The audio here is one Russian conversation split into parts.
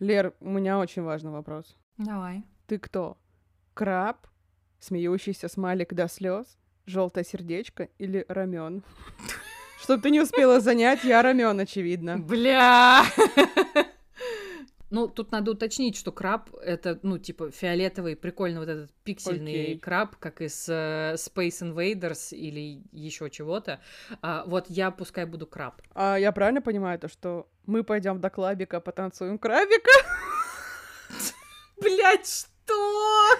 Лер, у меня очень важный вопрос. Давай. Ты кто? Краб? Смеющийся смайлик до слез? Желтое сердечко или рамен? Чтоб ты не успела занять, я рамен, очевидно. Бля! Ну, тут надо уточнить, что краб — это, ну, типа, фиолетовый, прикольный вот этот пиксельный Окей. краб, как из э, Space Invaders или еще чего-то. А, вот я пускай буду краб. А я правильно понимаю то, что мы пойдем до клабика, потанцуем крабика? Блять, что?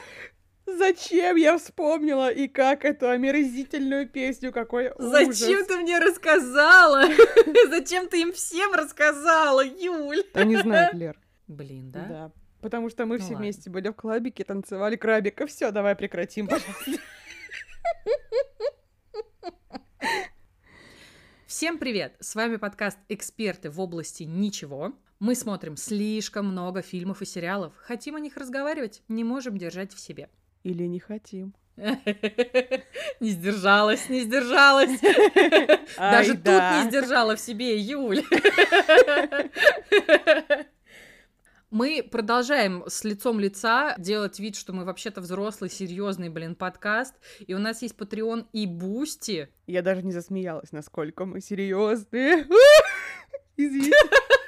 Зачем я вспомнила и как эту омерзительную песню, какой Зачем ужас. ты мне рассказала? Зачем ты им всем рассказала, Юль? Они знают, Лер. Блин, да? Да. Потому что мы Ну все ладно. вместе были в клабике, танцевали крабика. Все, давай прекратим, пожалуйста. Всем привет! С вами подкаст «Эксперты в области ничего». Мы смотрим слишком много фильмов и сериалов. Хотим о них разговаривать, не можем держать в себе. Или не хотим. Не сдержалась, не сдержалась. Даже тут не сдержала в себе, Юль. Мы продолжаем с лицом лица делать вид, что мы вообще-то взрослый, серьезный, блин, подкаст. И у нас есть Patreon и Boosty. Я даже не засмеялась, насколько мы серьезные. Извини.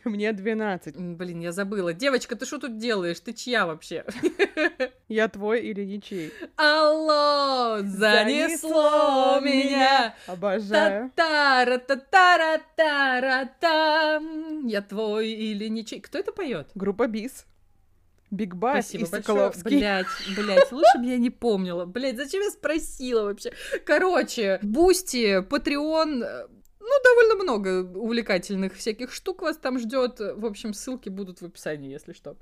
Мне 12. М, Блин, я забыла. Девочка, ты что тут делаешь? Ты чья вообще? Я твой или ничей? Алло, занесло меня. Обожаю. та та та та та Я твой или ничей. Кто это поет? Группа БИС. Биг Бас и Спасибо большое. Соколовский. Блять, блять, лучше бы я не помнила. Блять, зачем я спросила вообще? Короче, Boosty, Patreon, э, ну, довольно много увлекательных всяких штук вас там ждет. В общем, ссылки будут в описании, если что.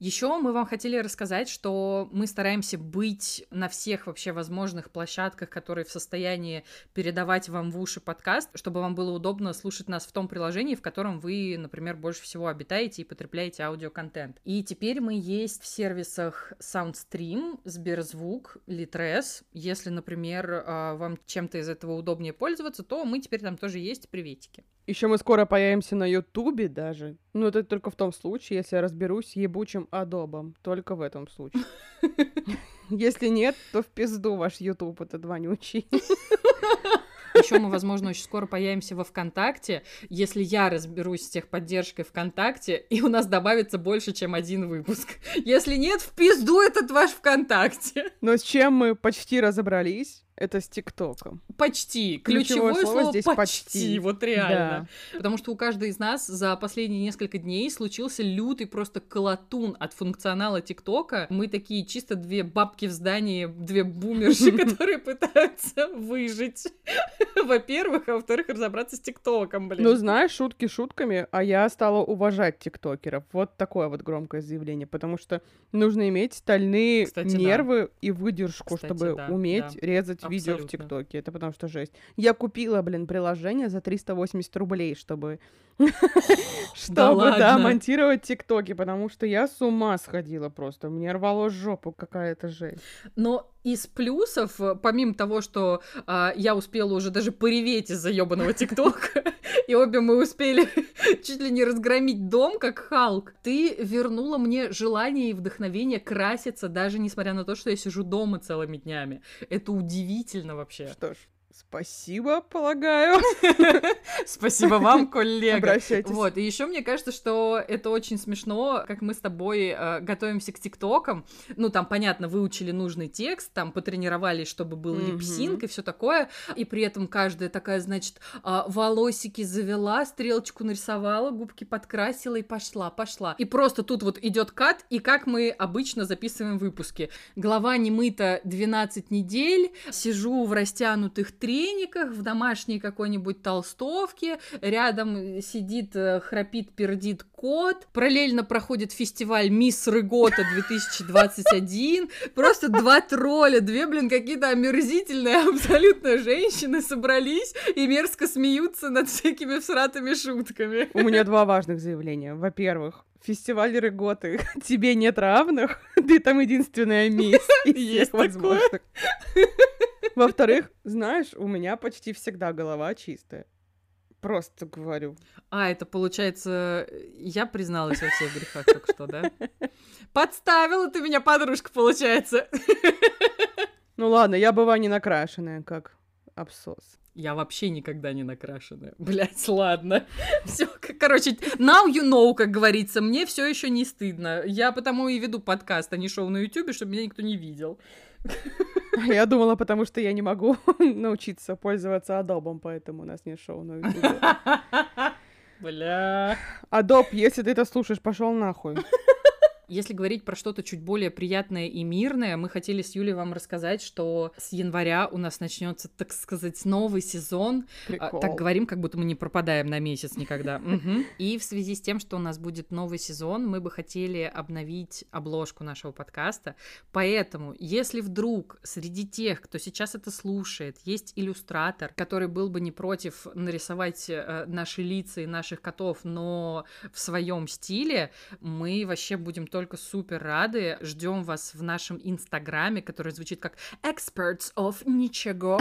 Еще мы вам хотели рассказать, что мы стараемся быть на всех вообще возможных площадках, которые в состоянии передавать вам в уши подкаст, чтобы вам было удобно слушать нас в том приложении, в котором вы, например, больше всего обитаете и потребляете аудиоконтент. И теперь мы есть в сервисах SoundStream, Сберзвук, Litres. Если, например, а, вам чем-то из этого удобнее пользоваться, то мы теперь там тоже есть. Приветики. Еще мы скоро появимся на Ютубе даже. Ну, это только в том случае, если я разберусь с ебучим адобом. Только в этом случае. Если нет, то в пизду ваш Ютуб этот вонючий. Еще мы, возможно, очень скоро появимся во ВКонтакте, если я разберусь с техподдержкой ВКонтакте, и у нас добавится больше, чем один выпуск. Если нет, в пизду этот ваш ВКонтакте. Но с чем мы почти разобрались, это с ТикТоком. Почти. Ключевое Ключевое, слово слово, здесь почти. «почти». Вот реально. Потому что у каждой из нас за последние несколько дней случился лютый просто колотун от функционала ТикТока. Мы такие чисто две бабки в здании, две бумерши, которые пытаются выжить. Во-первых, а во-вторых, разобраться с ТикТоком, блин. Ну, знаешь, шутки шутками, а я стала уважать тиктокеров. Вот такое вот громкое заявление, потому что нужно иметь стальные Кстати, да. нервы и выдержку, Кстати, чтобы да, уметь да. резать видео в Абсолютно. ТикТоке. Это потому что жесть. Я купила, блин, приложение за 380 рублей, чтобы чтобы, да, монтировать ТикТоки, потому что я с ума сходила просто. Мне рвало жопу какая-то жесть. Но из плюсов, э, помимо того, что а, я успела уже даже пореветь из-за ебаного ТикТока, и обе мы успели чуть ли не разгромить дом, как Халк, ты вернула мне желание и вдохновение краситься, даже несмотря на то, что я сижу дома целыми днями. Это удивительно вообще. Что ж, спасибо, полагаю. Спасибо вам, коллега. Обращайтесь. Вот, и еще мне кажется, что это очень смешно, как мы с тобой э, готовимся к ТикТокам. Ну, там, понятно, выучили нужный текст, там, потренировались, чтобы был Мгм. липсинг и все такое. И при этом каждая такая, значит, а, волосики завела, стрелочку нарисовала, губки подкрасила и пошла, пошла. И просто тут вот идет кат, и как мы обычно записываем выпуски. Голова не мыта 12 недель, сижу в растянутых трениках, в домашней какой-нибудь толстовке, рядом сидит, э, храпит, пердит кот, параллельно проходит фестиваль Мисс Рыгота 2021, просто два тролля, две, блин, какие-то омерзительные абсолютно женщины собрались и мерзко смеются над всякими всратыми шутками. У меня два важных заявления. Во-первых, фестиваль Рыготы тебе нет равных, ты там единственная мисс из Есть всех возможных. Во-вторых, знаешь, у меня почти всегда голова чистая. просто говорю. А, это получается, я призналась во всех грехах только что, да? Подставила ты меня, подружка, получается. Ну ладно, я бываю не накрашенная, как абсос. Я вообще никогда не накрашенная. Блять, ладно. Все, короче, now you know, как говорится, мне все еще не стыдно. Я потому и веду подкаст, а не шоу на Ютубе, чтобы меня никто не видел. Я думала, потому что я не могу научиться пользоваться Adobe, поэтому у нас нет шоу на Ютубе. Бля. Adobe, если ты это слушаешь, пошел нахуй. Если говорить про что-то чуть более приятное и мирное, мы хотели с Юлей вам рассказать, что с января у нас начнется, так сказать, новый сезон. Прикол. Так говорим, как будто мы не пропадаем на месяц никогда. И в связи с тем, что у нас будет новый сезон, мы бы хотели обновить обложку нашего подкаста. Поэтому, если вдруг среди тех, кто сейчас это слушает, есть иллюстратор, который был бы не против нарисовать э, наши лица и наших котов, но в своем стиле, мы вообще будем только супер рады. Ждем вас в нашем инстаграме, который звучит как Experts of Ничего.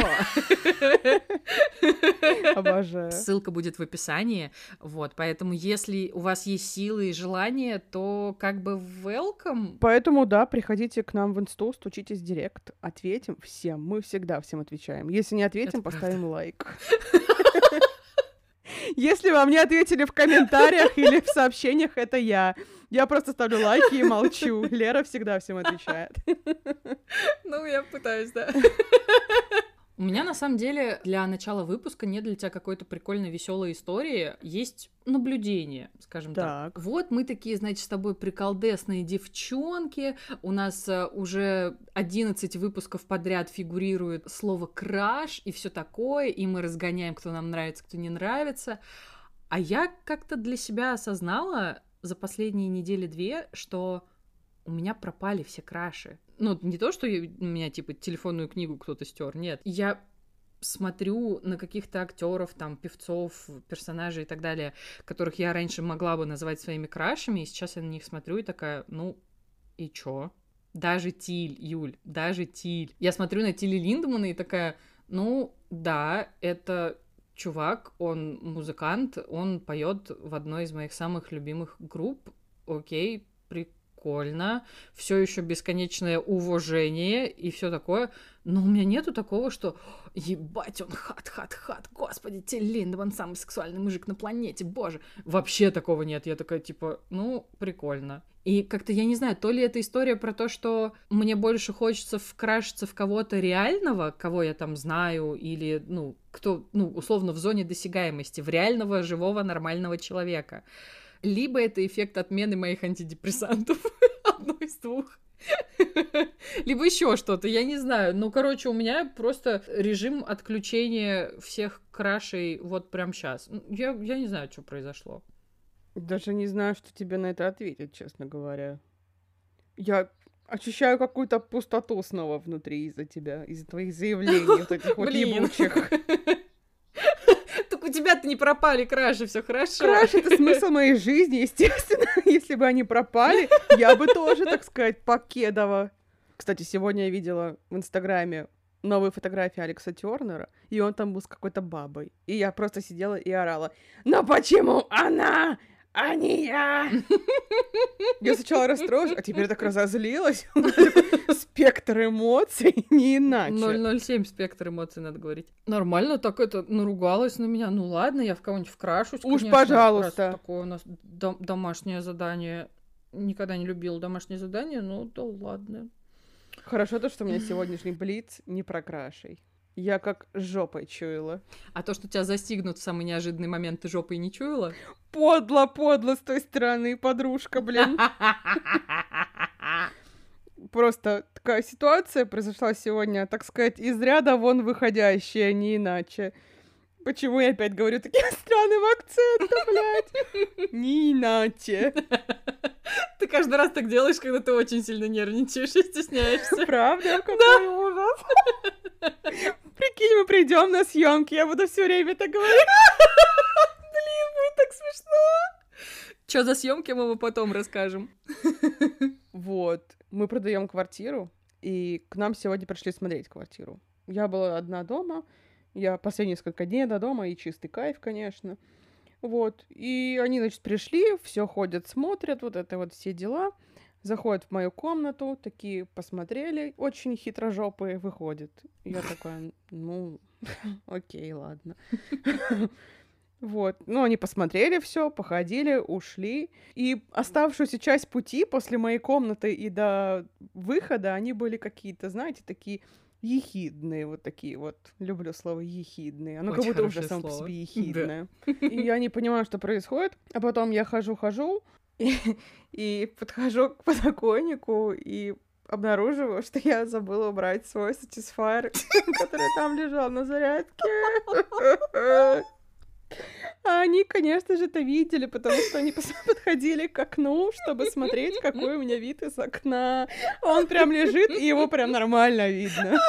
Обожаю. Ссылка будет в описании. Вот, поэтому если у вас есть силы и желание, то как бы welcome. Поэтому, да, приходите к нам в инсту, стучитесь в директ, ответим всем. Мы всегда всем отвечаем. Если не ответим, Это правда. поставим лайк. Если вам не ответили в комментариях или в сообщениях, это я. Я просто ставлю лайки и молчу. Лера всегда всем отвечает. Ну, я пытаюсь, да. У меня на самом деле для начала выпуска не для тебя какой-то прикольной веселой истории есть наблюдение, скажем так. Так. Вот мы такие, значит, с тобой приколдесные девчонки. У нас э, уже 11 выпусков подряд фигурирует слово краш и все такое, и мы разгоняем, кто нам нравится, кто не нравится. А я как-то для себя осознала за последние недели две, что у меня пропали все краши. Ну, не то, что у меня, типа, телефонную книгу кто-то стер, нет. Я смотрю на каких-то актеров, там, певцов, персонажей и так далее, которых я раньше могла бы называть своими крашами, и сейчас я на них смотрю и такая, ну, и чё? Даже Тиль, Юль, даже Тиль. Я смотрю на Тилли Линдемана и такая, ну, да, это чувак, он музыкант, он поет в одной из моих самых любимых групп. Окей, прикольно. Все еще бесконечное уважение и все такое. Но у меня нету такого, что ебать, он хат-хат-хат, господи, Тиль Линдеман самый сексуальный мужик на планете, боже. Вообще такого нет. Я такая, типа, ну, прикольно. И как-то, я не знаю, то ли это история про то, что мне больше хочется вкрашиться в кого-то реального, кого я там знаю, или, ну, кто, ну, условно, в зоне досягаемости, в реального, живого, нормального человека. Либо это эффект отмены моих антидепрессантов. Одно из двух. Либо еще что-то, я не знаю. Ну, короче, у меня просто режим отключения всех крашей вот прям сейчас. Я, я не знаю, что произошло. Даже не знаю, что тебе на это ответить, честно говоря. Я ощущаю какую-то пустоту снова внутри из-за тебя, из-за твоих заявлений, вот этих вот ебучих. Тебя-то не пропали краши, все хорошо. Краш — это смысл моей жизни, естественно. Если бы они пропали, я бы тоже, так сказать, покедова. Кстати, сегодня я видела в Инстаграме новые фотографии Алекса Тернера, и он там был с какой-то бабой. И я просто сидела и орала, но почему она, а не я? Я сначала расстроилась, а теперь так разозлилась. Спектр эмоций, не иначе. 007 спектр эмоций, надо говорить. Нормально, так это наругалась на меня. Ну ладно, я в кого-нибудь вкрашусь. Уж конечно, пожалуйста. Такое у нас дом- домашнее задание. Никогда не любила домашнее задание, ну да ладно. Хорошо то, что у меня сегодняшний блиц не про крашей. Я как жопой чуяла. А то, что тебя застигнут в самый неожиданный момент, ты жопой не чуяла? Подло, подло с той стороны, подружка, блин. Просто такая ситуация произошла сегодня, так сказать, из ряда вон выходящая, не иначе. Почему я опять говорю таким странным акцентом, блядь? Не иначе. Ты каждый раз так делаешь, когда ты очень сильно нервничаешь и стесняешься. Правда? Какой ужас. Прикинь, мы придем на съемки, я буду все время так говорить. Блин, будет так смешно. Что за съемки мы вам потом расскажем. Вот, мы продаем квартиру, и к нам сегодня пришли смотреть квартиру. Я была одна дома, Я последние несколько дней до дома, и чистый кайф, конечно. Вот. И они, значит, пришли, все ходят, смотрят, вот это вот все дела. Заходят в мою комнату, такие посмотрели, очень хитрожопые, выходят. Я такая, ну, окей, ладно. Вот. Ну, они посмотрели все, походили, ушли. И оставшуюся часть пути после моей комнаты и до выхода они были какие-то, знаете, такие ехидные, вот такие вот. Люблю слово ехидные. Оно Очень как будто уже хорошее само по слово. себе ехидное. И я не понимаю, что происходит. А потом я хожу-хожу и, и подхожу к подоконнику и обнаруживаю, что я забыла убрать свой Satisfyer, который там лежал на зарядке. А они, конечно же, это видели, потому что они подходили к окну, чтобы смотреть, какой у меня вид из окна. Он прям лежит, и его прям нормально видно.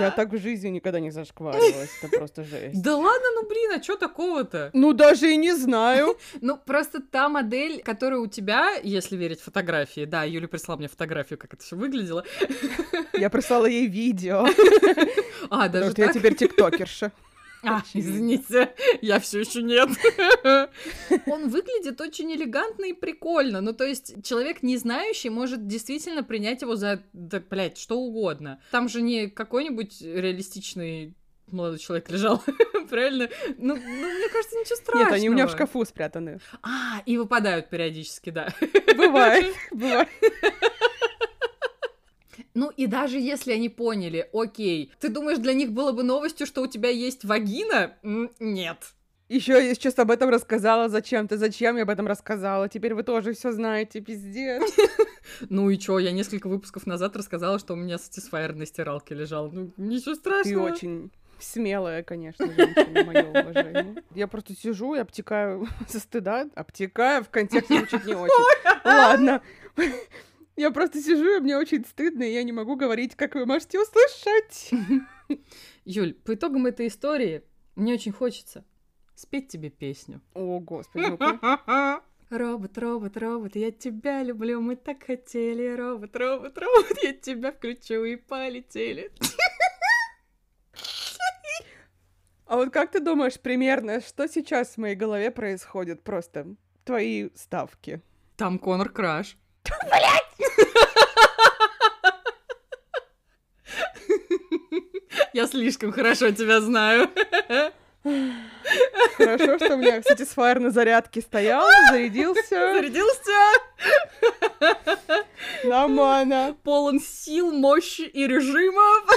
Я так в жизни никогда не зашкваривалась, это просто жесть. Да ладно, ну блин, а что такого-то? Ну, даже и не знаю. Ну, просто та модель, которая у тебя, если верить фотографии, да, Юля прислала мне фотографию, как это все выглядело. Я прислала ей видео, А, даже что я так? теперь тиктокерша. А, извините, я все еще нет. Он выглядит очень элегантно и прикольно. Ну, то есть, человек не знающий может действительно принять его за, да, блядь, что угодно. Там же не какой-нибудь реалистичный молодой человек лежал, правильно? Ну, ну, мне кажется, ничего страшного. Нет, они у меня в шкафу спрятаны. А, и выпадают периодически, да. Бывает, бывает. Ну и даже если они поняли, окей, ты думаешь, для них было бы новостью, что у тебя есть вагина? Нет. Еще я сейчас об этом рассказала зачем-то. Зачем я об этом рассказала? Теперь вы тоже все знаете, пиздец. Ну и чё, я несколько выпусков назад рассказала, что у меня Satisfyer на стиралке лежал. Ну, ничего Ты страшного. очень смелая, конечно, женщина, мое уважение. Я просто сижу и обтекаю со стыда. Обтекаю в контексте звучит не очень. Ладно. Я просто сижу, и мне очень стыдно, и я не могу говорить, как вы можете услышать. Юль, по итогам этой истории мне очень хочется спеть тебе песню. О, господи. Робот, робот, робот, я тебя люблю, мы так хотели. Робот, робот, робот, я тебя включу и полетели. А вот как ты думаешь примерно, что сейчас в моей голове происходит? Просто твои ставки. Там Конор Краш. Я слишком хорошо тебя знаю. Хорошо, что у меня Satisfyer на зарядке стоял, зарядился. Зарядился, Нормально. полон сил, мощи и режимов.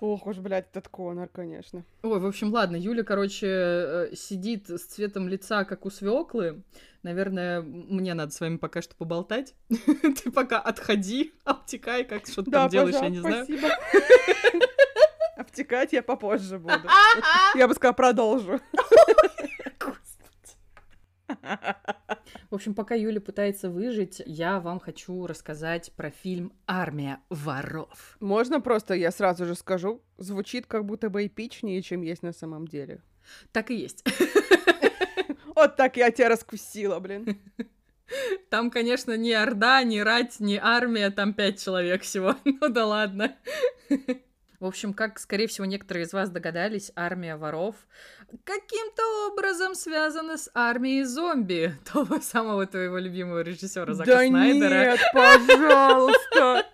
Ох уж, блядь, этот Конор, конечно. Ой, в общем, ладно, Юля, короче, э, сидит с цветом лица, как у свеклы. Наверное, мне надо с вами пока что поболтать. Ты пока отходи, обтекай, как что ты Да, там делаешь, я не знаю. Обтекать я попозже буду. Я бы сказала, продолжу. В общем, пока Юля пытается выжить, я вам хочу рассказать про фильм «Армия воров». Можно просто, я сразу же скажу, звучит как будто бы эпичнее, чем есть на самом деле. Так и есть. Вот так я тебя раскусила, блин. Там, конечно, ни Орда, ни Рать, ни армия, там пять человек всего. Ну да ладно. В общем, как, скорее всего, некоторые из вас догадались, армия воров каким-то образом связана с армией зомби того самого твоего любимого режиссера Зака да Снайдера. нет, пожалуйста.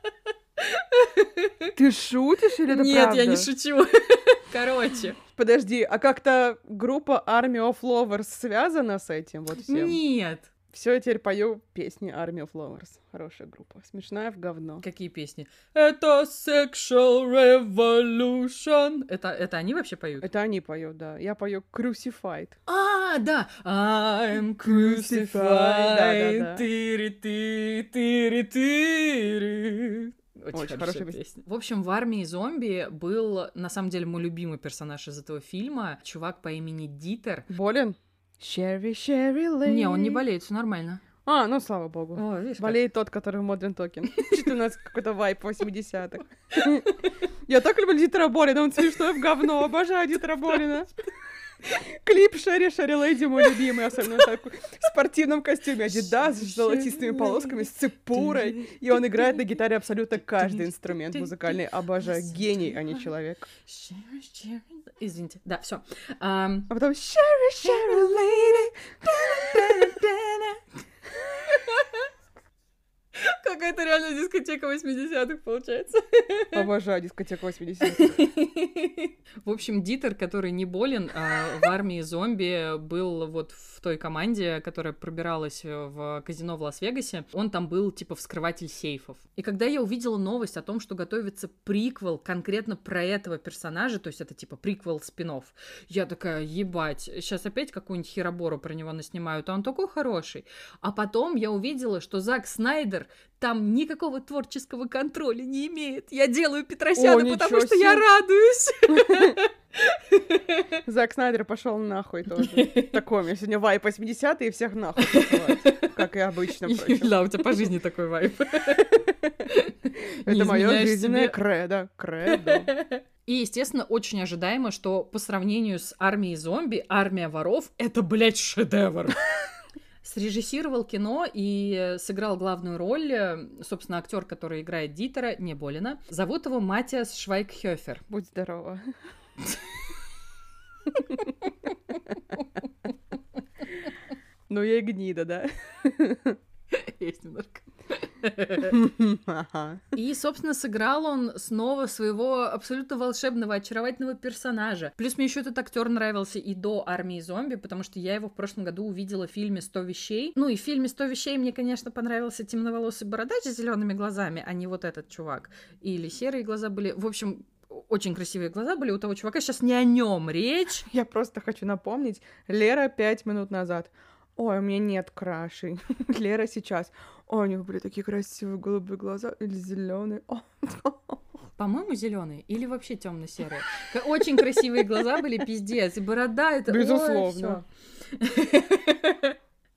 Ты шутишь или это Нет, я правда? не шучу. Короче, Подожди, а как-то группа Army of Lovers связана с этим вот всем? нет. Все, я теперь пою песни Army of Lovers. Хорошая группа. Смешная в говно. Какие песни? Это Sexual Revolution. Это, это они вообще поют? Это они поют, да. Я пою Crucified. А, да. I'm Crucified. crucified. Да-да-да. Тыри-ты, тыри-тыри. Очень, Очень хорошая хорошая песня. песня. В общем, в армии зомби был, на самом деле, мой любимый персонаж из этого фильма. Чувак по имени Дитер. Болен? Sherry, Sherry Lady. Не, он не болеет, все нормально. А, ну слава богу. О, видишь, как. Болеет тот, который в Modern Talking. Что-то у нас какой-то вайп 80-х. Я так люблю Дитера Болина, он смешной в говно. Обожаю Дитера Болина. Клип Шерри Шерри Леди, мой любимый, особенно так, в спортивном костюме Адидас с золотистыми полосками, с цепурой, и он играет на гитаре абсолютно каждый инструмент музыкальный. Обожаю. Гений, а не человек. Извините, да, все. А потом Шерри Шерри Леди. Какая-то реально дискотека 80-х получается. Обожаю дискотеку 80-х. В общем, Дитер, который не болен, а в армии зомби был вот в той команде, которая пробиралась в казино в Лас-Вегасе. Он там был типа вскрыватель сейфов. И когда я увидела новость о том, что готовится приквел конкретно про этого персонажа, то есть это типа приквел спинов, я такая, ебать, сейчас опять какую-нибудь херобору про него наснимают, а он такой хороший. А потом я увидела, что Зак Снайдер там никакого творческого контроля не имеет. Я делаю Петросяна, О, потому что я радуюсь. Зак Снайдер пошел нахуй тоже. Такой у меня сегодня вайп 80 и всех нахуй как и обычно. Да, у тебя по жизни такой вайп. Это мое жизненное кредо. Кредо. И, естественно, очень ожидаемо, что по сравнению с армией зомби, армия воров — это, блядь, шедевр срежиссировал кино и сыграл главную роль, э, собственно, актер, который играет Дитера, не Болина. Зовут его Матиас Швайкхёфер. Будь здорова. Ну, я и гнида, да? Есть немножко. И, собственно, сыграл он снова своего абсолютно волшебного, очаровательного персонажа. Плюс мне еще этот актер нравился и до армии зомби, потому что я его в прошлом году увидела в фильме «100 вещей». Ну и в фильме «100 вещей» мне, конечно, понравился темноволосый бородач с зелеными глазами, а не вот этот чувак. Или серые глаза были. В общем, очень красивые глаза были у того чувака. Сейчас не о нем речь. Я просто хочу напомнить. Лера пять минут назад. Ой, у меня нет крашей. Лера сейчас. Ой, у него были такие красивые голубые глаза или зеленые. По-моему, зеленые или вообще темно-серые. Очень красивые глаза были, пиздец. И борода это. Безусловно.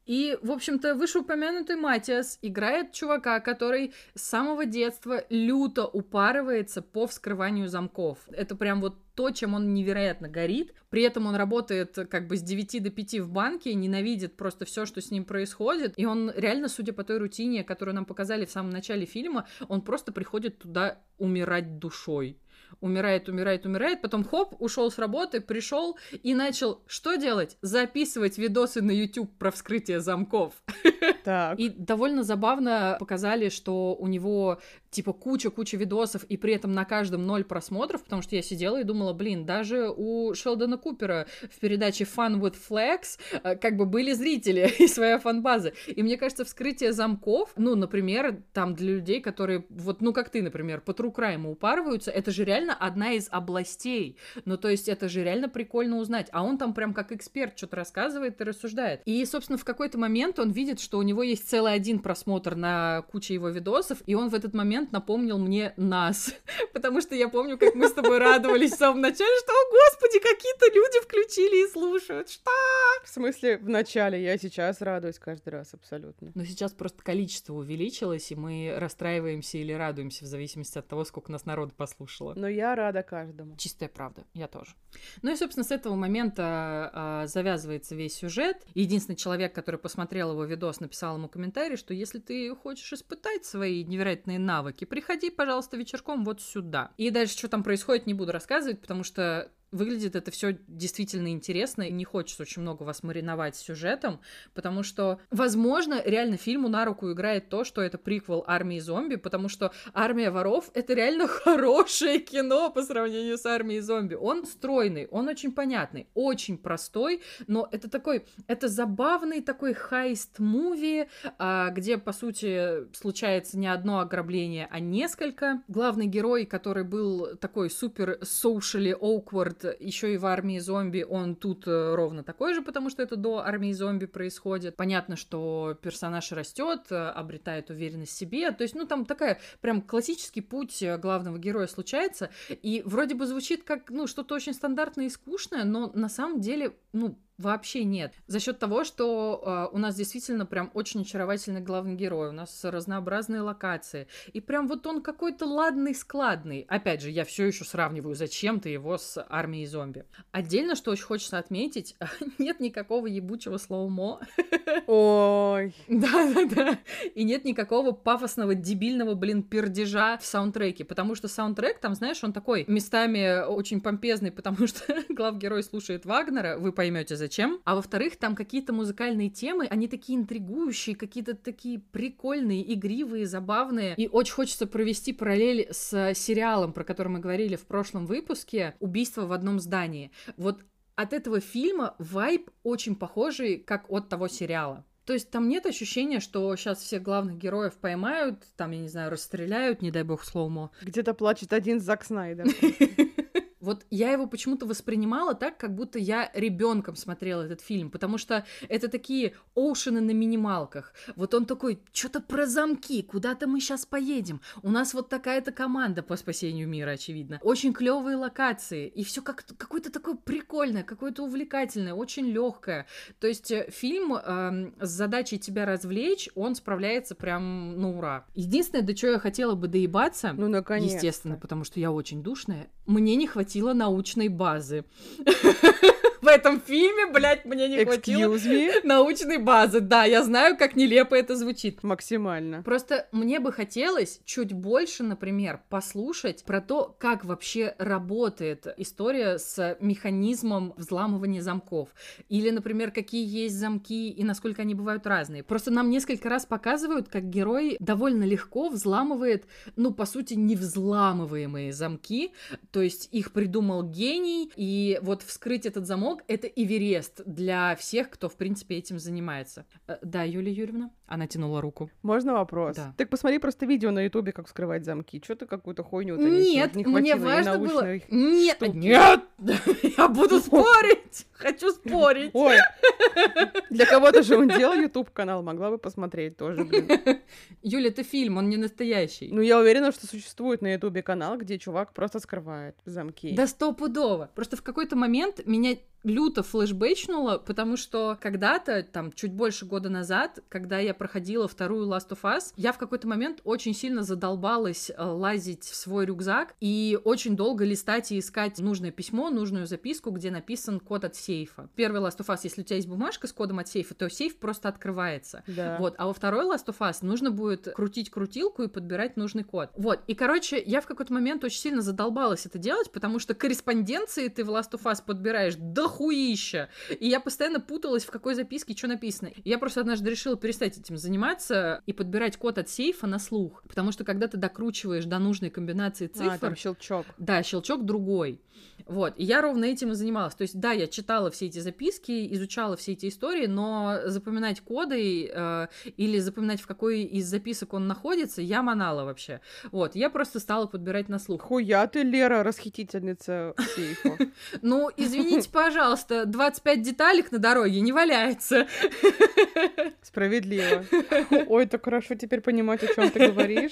И, в общем-то, вышеупомянутый Матиас играет чувака, который с самого детства люто упарывается по вскрыванию замков. Это прям вот то, чем он невероятно горит. При этом он работает как бы с 9 до 5 в банке, ненавидит просто все, что с ним происходит. И он реально, судя по той рутине, которую нам показали в самом начале фильма, он просто приходит туда умирать душой умирает, умирает, умирает, потом хоп, ушел с работы, пришел и начал что делать? Записывать видосы на YouTube про вскрытие замков. Так. И довольно забавно показали, что у него типа куча-куча видосов, и при этом на каждом ноль просмотров, потому что я сидела и думала, блин, даже у Шелдона Купера в передаче Fun with Flex э, как бы были зрители и своя фан-база. И мне кажется, вскрытие замков, ну, например, там для людей, которые, вот, ну, как ты, например, по True Crime упарываются, это же реально одна из областей. Ну, то есть это же реально прикольно узнать. А он там прям как эксперт что-то рассказывает и рассуждает. И, собственно, в какой-то момент он видит, что у него есть целый один просмотр на куче его видосов, и он в этот момент момент напомнил мне нас. Потому что я помню, как мы с тобой радовались в самом начале, что, о господи, какие-то люди включили и слушают. Что? В смысле, в начале, я сейчас радуюсь каждый раз абсолютно. Но сейчас просто количество увеличилось, и мы расстраиваемся или радуемся в зависимости от того, сколько нас народ послушало. Но я рада каждому. Чистая правда, я тоже. Ну и, собственно, с этого момента а, завязывается весь сюжет. Единственный человек, который посмотрел его видос, написал ему комментарий, что если ты хочешь испытать свои невероятные навыки, навыки. Приходи, пожалуйста, вечерком вот сюда. И дальше, что там происходит, не буду рассказывать, потому что выглядит это все действительно интересно, и не хочется очень много вас мариновать сюжетом, потому что, возможно, реально фильму на руку играет то, что это приквел армии зомби, потому что армия воров — это реально хорошее кино по сравнению с армией зомби. Он стройный, он очень понятный, очень простой, но это такой, это забавный такой heist movie, а, где, по сути, случается не одно ограбление, а несколько. Главный герой, который был такой супер socially awkward еще и в армии зомби он тут э, ровно такой же, потому что это до армии зомби происходит. Понятно, что персонаж растет, э, обретает уверенность в себе. То есть, ну, там такая прям классический путь э, главного героя случается. И вроде бы звучит как, ну, что-то очень стандартное и скучное, но на самом деле, ну, Вообще нет. За счет того, что э, у нас действительно прям очень очаровательный главный герой, у нас разнообразные локации. И прям вот он какой-то ладный, складный. Опять же, я все еще сравниваю зачем-то его с армией зомби. Отдельно, что очень хочется отметить, нет никакого ебучего слоумо. Ой. Да-да-да. И нет никакого пафосного, дебильного, блин, пердежа в саундтреке. Потому что саундтрек, там, знаешь, он такой местами очень помпезный, потому что главгерой слушает Вагнера, вы поймете зачем. А во-вторых, там какие-то музыкальные темы, они такие интригующие, какие-то такие прикольные, игривые, забавные. И очень хочется провести параллель с сериалом, про который мы говорили в прошлом выпуске «Убийство в одном здании». Вот от этого фильма вайб очень похожий, как от того сериала. То есть там нет ощущения, что сейчас всех главных героев поймают, там, я не знаю, расстреляют, не дай бог, слоумо. Где-то плачет один Зак Снайдер. Вот я его почему-то воспринимала так, как будто я ребенком смотрела этот фильм, потому что это такие оушены на минималках. Вот он такой, что-то про замки, куда-то мы сейчас поедем. У нас вот такая-то команда по спасению мира, очевидно. Очень клевые локации, и все как какое-то такое прикольное, какое-то увлекательное, очень легкое. То есть э, фильм э, с задачей тебя развлечь, он справляется прям на ура. Единственное, до чего я хотела бы доебаться, ну, наконец естественно, потому что я очень душная, мне не хватило хватило научной базы. в этом фильме, блядь, мне не хватило me? научной базы. Да, я знаю, как нелепо это звучит. Максимально. Просто мне бы хотелось чуть больше, например, послушать про то, как вообще работает история с механизмом взламывания замков. Или, например, какие есть замки и насколько они бывают разные. Просто нам несколько раз показывают, как герой довольно легко взламывает, ну, по сути, невзламываемые замки. То есть их придумал гений, и вот вскрыть этот замок замок — это Эверест для всех, кто, в принципе, этим занимается. Э, да, Юлия Юрьевна? Она тянула руку. Можно вопрос? Да. Так посмотри просто видео на Ютубе, как вскрывать замки. Что ты какую-то хуйню Нет, не мне важно было... Нет, штуки. нет! Я буду спорить! Хочу спорить! Ой, для кого-то же он делал YouTube-канал, могла бы посмотреть тоже, блин. Юля, это фильм, он не настоящий. Ну, я уверена, что существует на Ютубе канал, где чувак просто скрывает замки. Да стопудово. Просто в какой-то момент меня люто флешбэчнуло, потому что когда-то, там, чуть больше года назад, когда я проходила вторую Last of Us, я в какой-то момент очень сильно задолбалась э, лазить в свой рюкзак и очень долго листать и искать нужное письмо, нужную записку, где написан код от сейфа. Первый Last of Us, если у тебя есть бумажка с кодом от сейфа, то сейф просто открывается. Да. Вот, а во второй Last of Us нужно будет крутить крутилку и подбирать нужный код. Вот, и, короче, я в какой-то момент очень сильно задолбалась это делать, потому что корреспонденции ты в Last of Us подбираешь до дохуища. И я постоянно путалась, в какой записке что написано. И я просто однажды решила перестать этим заниматься и подбирать код от сейфа на слух. Потому что когда ты докручиваешь до нужной комбинации цифр... А, там щелчок. Да, щелчок другой. Вот, и я ровно этим и занималась. То есть, да, я читала все эти записки, изучала все эти истории, но запоминать коды э, или запоминать, в какой из записок он находится, я манала вообще. Вот, я просто стала подбирать на слух. Хуя ты, Лера, расхитительница сейфа. Ну, извините, пожалуйста, 25 деталек на дороге не валяется. Справедливо. Ой, так хорошо теперь понимать, о чем ты говоришь.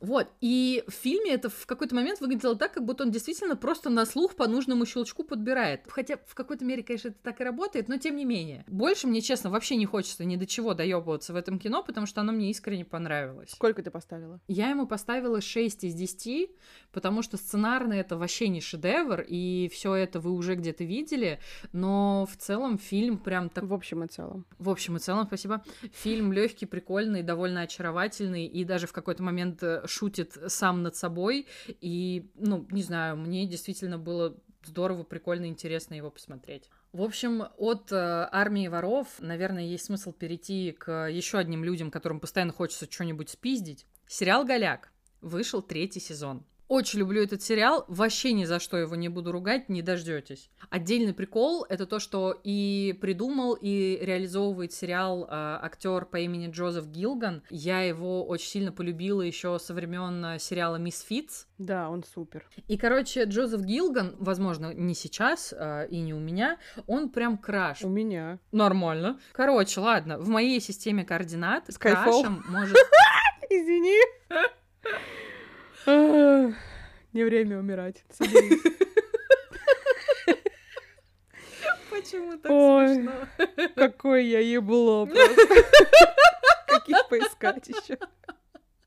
Вот, и в фильме это в какой-то момент выглядело так, как будто он действительно просто на слух по нужному щелчку подбирает. Хотя в какой-то мере, конечно, это так и работает, но тем не менее. Больше мне, честно, вообще не хочется ни до чего доебываться в этом кино, потому что оно мне искренне понравилось. Сколько ты поставила? Я ему поставила 6 из 10, потому что сценарно это вообще не шедевр, и все это вы уже где-то видели, но в целом фильм прям так... В общем и целом. В общем и целом, спасибо. Фильм легкий, прикольный, довольно очаровательный, и даже в какой-то момент э, шутит сам над собой. И, ну, не знаю, мне действительно было здорово, прикольно, интересно его посмотреть. В общем, от э, армии воров, наверное, есть смысл перейти к еще одним людям, которым постоянно хочется что-нибудь спиздить. Сериал «Голяк» вышел третий сезон. Очень люблю этот сериал, вообще ни за что его не буду ругать, не дождетесь. Отдельный прикол это то, что и придумал, и реализовывает сериал э, актер по имени Джозеф Гилган. Я его очень сильно полюбила еще со времен э, сериала Мисс Фитц. Да, он супер. И, короче, Джозеф Гилган, возможно, не сейчас э, и не у меня, он прям краш. У меня. Нормально. Короче, ладно, в моей системе координат Skyfall. крашем может... Извини. Не время умирать. Почему так Ой. смешно? Какое я ебло просто. Каких поискать еще?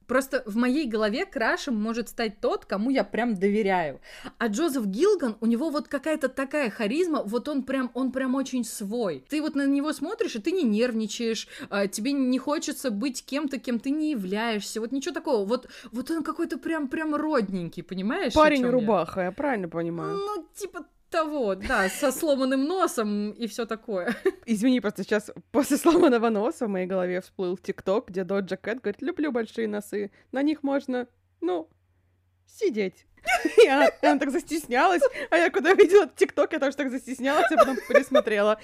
Просто в моей голове крашем может стать тот, кому я прям доверяю. А Джозеф Гилган, у него вот какая-то такая харизма, вот он прям, он прям очень свой. Ты вот на него смотришь, и ты не нервничаешь, а, тебе не хочется быть кем-то, кем ты не являешься, вот ничего такого. Вот, вот он какой-то прям, прям родненький, понимаешь? Парень чём я? рубаха, я правильно понимаю? Ну, типа того, да, со сломанным носом и все такое. Извини, просто сейчас после сломанного носа в моей голове всплыл ТикТок, где Доджа Кэт говорит, люблю большие носы, на них можно, ну, сидеть. И она, и она так застеснялась, а я когда видела ТикТок, я тоже так застеснялась, я потом пересмотрела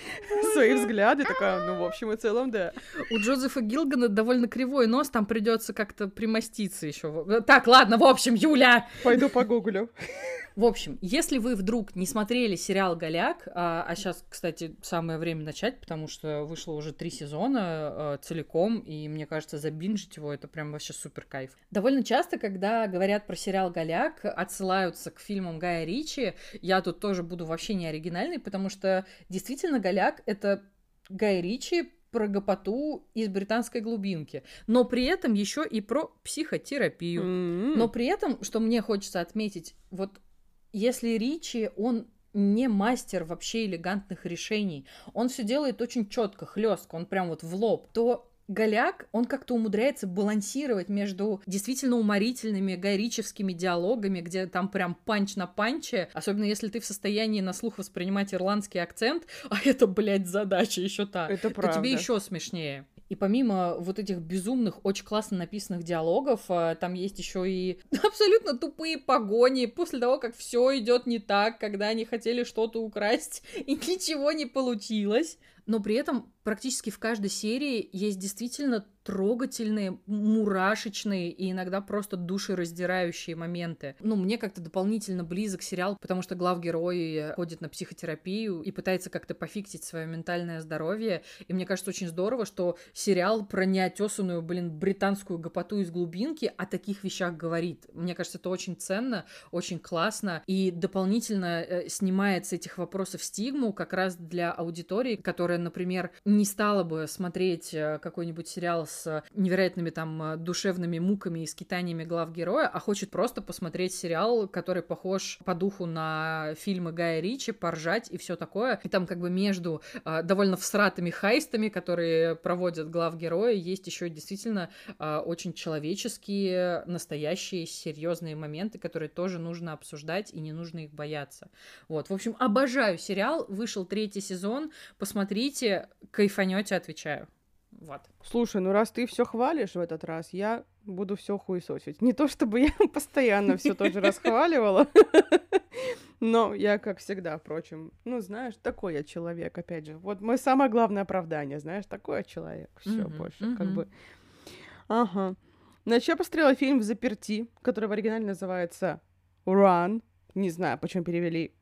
свои взгляды, такая, ну, в общем и целом, да. У Джозефа Гилгана довольно кривой нос, там придется как-то примоститься еще. Так, ладно, в общем, Юля, Пойду погуглю. В общем, если вы вдруг не смотрели сериал «Голяк», а, сейчас, кстати, самое время начать, потому что вышло уже три сезона а, целиком, и мне кажется, забинжить его это прям вообще супер кайф. Довольно часто, когда говорят про сериал «Голяк», отсылаются к фильмам Гая Ричи, я тут тоже буду вообще не оригинальной, потому что действительно «Голяк» — это Гай Ричи про гопоту из британской глубинки, но при этом еще и про психотерапию. М. Но при этом, что мне хочется отметить, вот если Ричи, он не мастер вообще элегантных решений, он все делает очень четко, хлестко, он прям вот в лоб, то Голяк, он как-то умудряется балансировать между действительно уморительными гайричевскими диалогами, где там прям панч на панче, особенно если ты в состоянии на слух воспринимать ирландский акцент, а это, блядь, задача еще та, Это то правда. тебе еще смешнее. И помимо вот этих безумных, очень классно написанных диалогов, а, там есть еще и абсолютно тупые погони после того, как все идет не так, когда они хотели что-то украсть и ничего не получилось. Но при этом практически в каждой серии есть действительно трогательные, мурашечные и иногда просто душераздирающие моменты. Ну, мне как-то дополнительно близок сериал, потому что главгерой ходит на психотерапию и пытается как-то пофиксить свое ментальное здоровье. И мне кажется очень здорово, что сериал про неотесанную, блин, британскую гопоту из глубинки о таких вещах говорит. Мне кажется, это очень ценно, очень классно и дополнительно э, снимает с этих вопросов стигму как раз для аудитории, которая, например, не стала бы смотреть э, какой-нибудь сериал с невероятными там э, душевными муками и скитаниями глав героя, а хочет просто посмотреть сериал, который похож по духу на фильмы Гая Ричи, поржать и все такое. И там как бы между э, довольно всратыми хайстами, которые проводят глав героя, есть еще действительно э, очень человеческие, настоящие, серьезные моменты, которые тоже нужно обсуждать и не нужно их бояться. Вот, в общем, обожаю сериал. Вышел третий сезон. Посмотрите, кайфанете, отвечаю. Вот. Слушай, ну раз ты все хвалишь в этот раз, я буду все хуесосить. Не то чтобы я постоянно все тоже расхваливала, но я, как всегда, впрочем, ну, знаешь, такой я человек, опять же. Вот мое самое главное оправдание, знаешь, такой я человек. Все больше, как бы. Ага. Значит, я посмотрела фильм в заперти, который в оригинале называется Run. Не знаю, почему перевели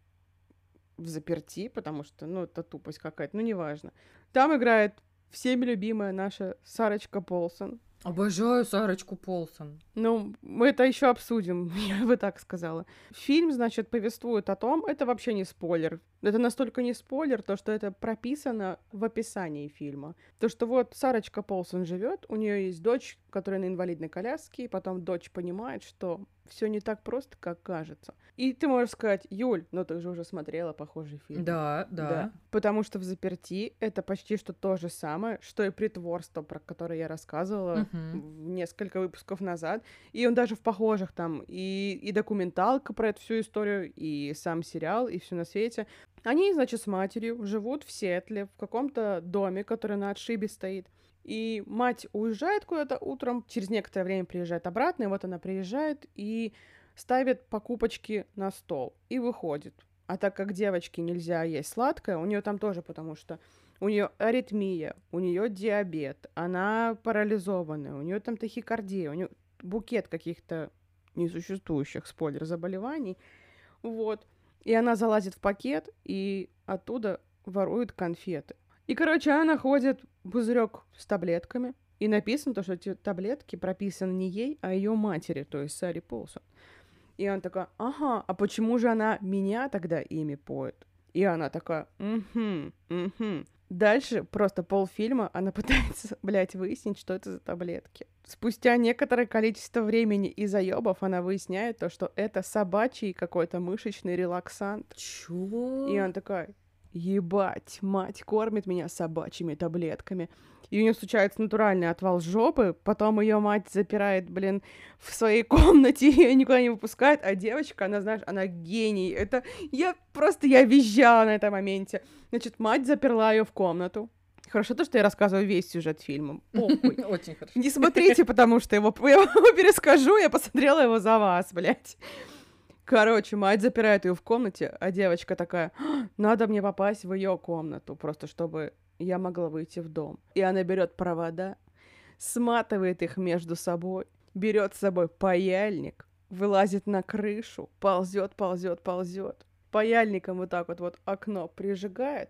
в заперти, потому что, ну, это тупость какая-то, ну, неважно. Там играет всеми любимая наша Сарочка Полсон. Обожаю Сарочку Полсон. Ну, мы это еще обсудим, я бы так сказала. Фильм, значит, повествует о том, это вообще не спойлер. Это настолько не спойлер, то что это прописано в описании фильма. То, что вот Сарочка Полсон живет, у нее есть дочь, которая на инвалидной коляске, и потом дочь понимает, что все не так просто, как кажется. И ты можешь сказать, Юль, ну ты же уже смотрела похожий фильм. Да, да. Потому что в заперти это почти что то же самое, что и притворство, про которое я рассказывала в несколько выпусков назад. И он даже в похожих там, и, и документалка про эту всю историю, и сам сериал, и все на свете. Они, значит, с матерью живут в Сиэтле, в каком-то доме, который на отшибе стоит. И мать уезжает куда-то утром, через некоторое время приезжает обратно, и вот она приезжает и ставит покупочки на стол и выходит. А так как девочке нельзя есть сладкое, у нее там тоже, потому что у нее аритмия, у нее диабет, она парализованная, у нее там тахикардия, у нее букет каких-то несуществующих, спойлер, заболеваний. Вот. И она залазит в пакет и оттуда ворует конфеты. И, короче, она находит пузырек с таблетками. И написано то, что эти таблетки прописаны не ей, а ее матери, то есть Сари Полсон. И она такая, ага, а почему же она меня тогда ими поет? И она такая, угу, угу. Дальше просто полфильма она пытается, блядь, выяснить, что это за таблетки. Спустя некоторое количество времени и заебов она выясняет то, что это собачий какой-то мышечный релаксант. Чё? И она такая, ебать, мать кормит меня собачьими таблетками. И у нее случается натуральный отвал жопы, потом ее мать запирает, блин, в своей комнате, ее никуда не выпускает, а девочка, она, знаешь, она гений. Это я просто, я визжала на этом моменте. Значит, мать заперла ее в комнату. Хорошо то, что я рассказываю весь сюжет фильма. Похуй. Очень хорошо. Не смотрите, потому что его, я его перескажу, я посмотрела его за вас, блядь. Короче, мать запирает ее в комнате, а девочка такая, «А, надо мне попасть в ее комнату, просто чтобы я могла выйти в дом. И она берет провода, сматывает их между собой, берет с собой паяльник, вылазит на крышу, ползет, ползет, ползет. Паяльником вот так вот, вот окно прижигает,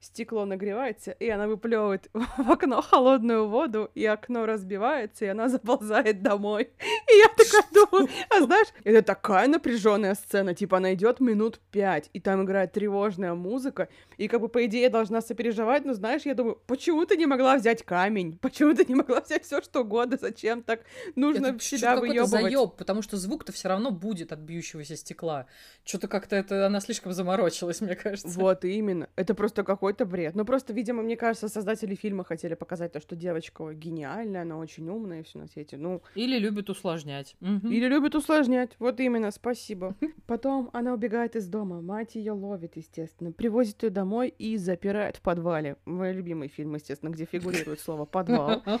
стекло нагревается, и она выплевывает в окно холодную воду, и окно разбивается, и она заползает домой. И я такая думаю, а знаешь, это такая напряженная сцена, типа она идет минут пять, и там играет тревожная музыка, и как бы по идее я должна сопереживать, но знаешь, я думаю, почему ты не могла взять камень? Почему ты не могла взять все что угодно? Зачем так нужно Это себя выебывать? заёб, потому что звук-то все равно будет от бьющегося стекла. Что-то как-то это она слишком заморочилась, мне кажется. Вот именно. Это просто какой-то бред. Ну, просто, видимо, мне кажется, создатели фильма хотели показать то, что девочка гениальная, она очень умная и все на свете. Ну, Или любит усложнять. Мгм. или любит усложнять. Вот именно, спасибо. Потом она убегает из дома. Мать ее ловит, естественно. Привозит ее домой и запирает в подвале. Мой любимый фильм, естественно, где фигурирует слово подвал.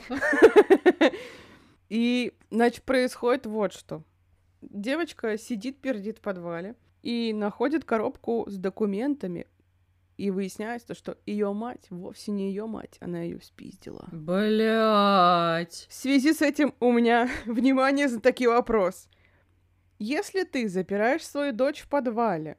И, значит, происходит вот что. Девочка сидит, пердит в подвале и находит коробку с документами. И выясняется, что ее мать вовсе не ее мать, она ее спиздила. Блять. В связи с этим у меня внимание за такой вопрос. Если ты запираешь свою дочь в подвале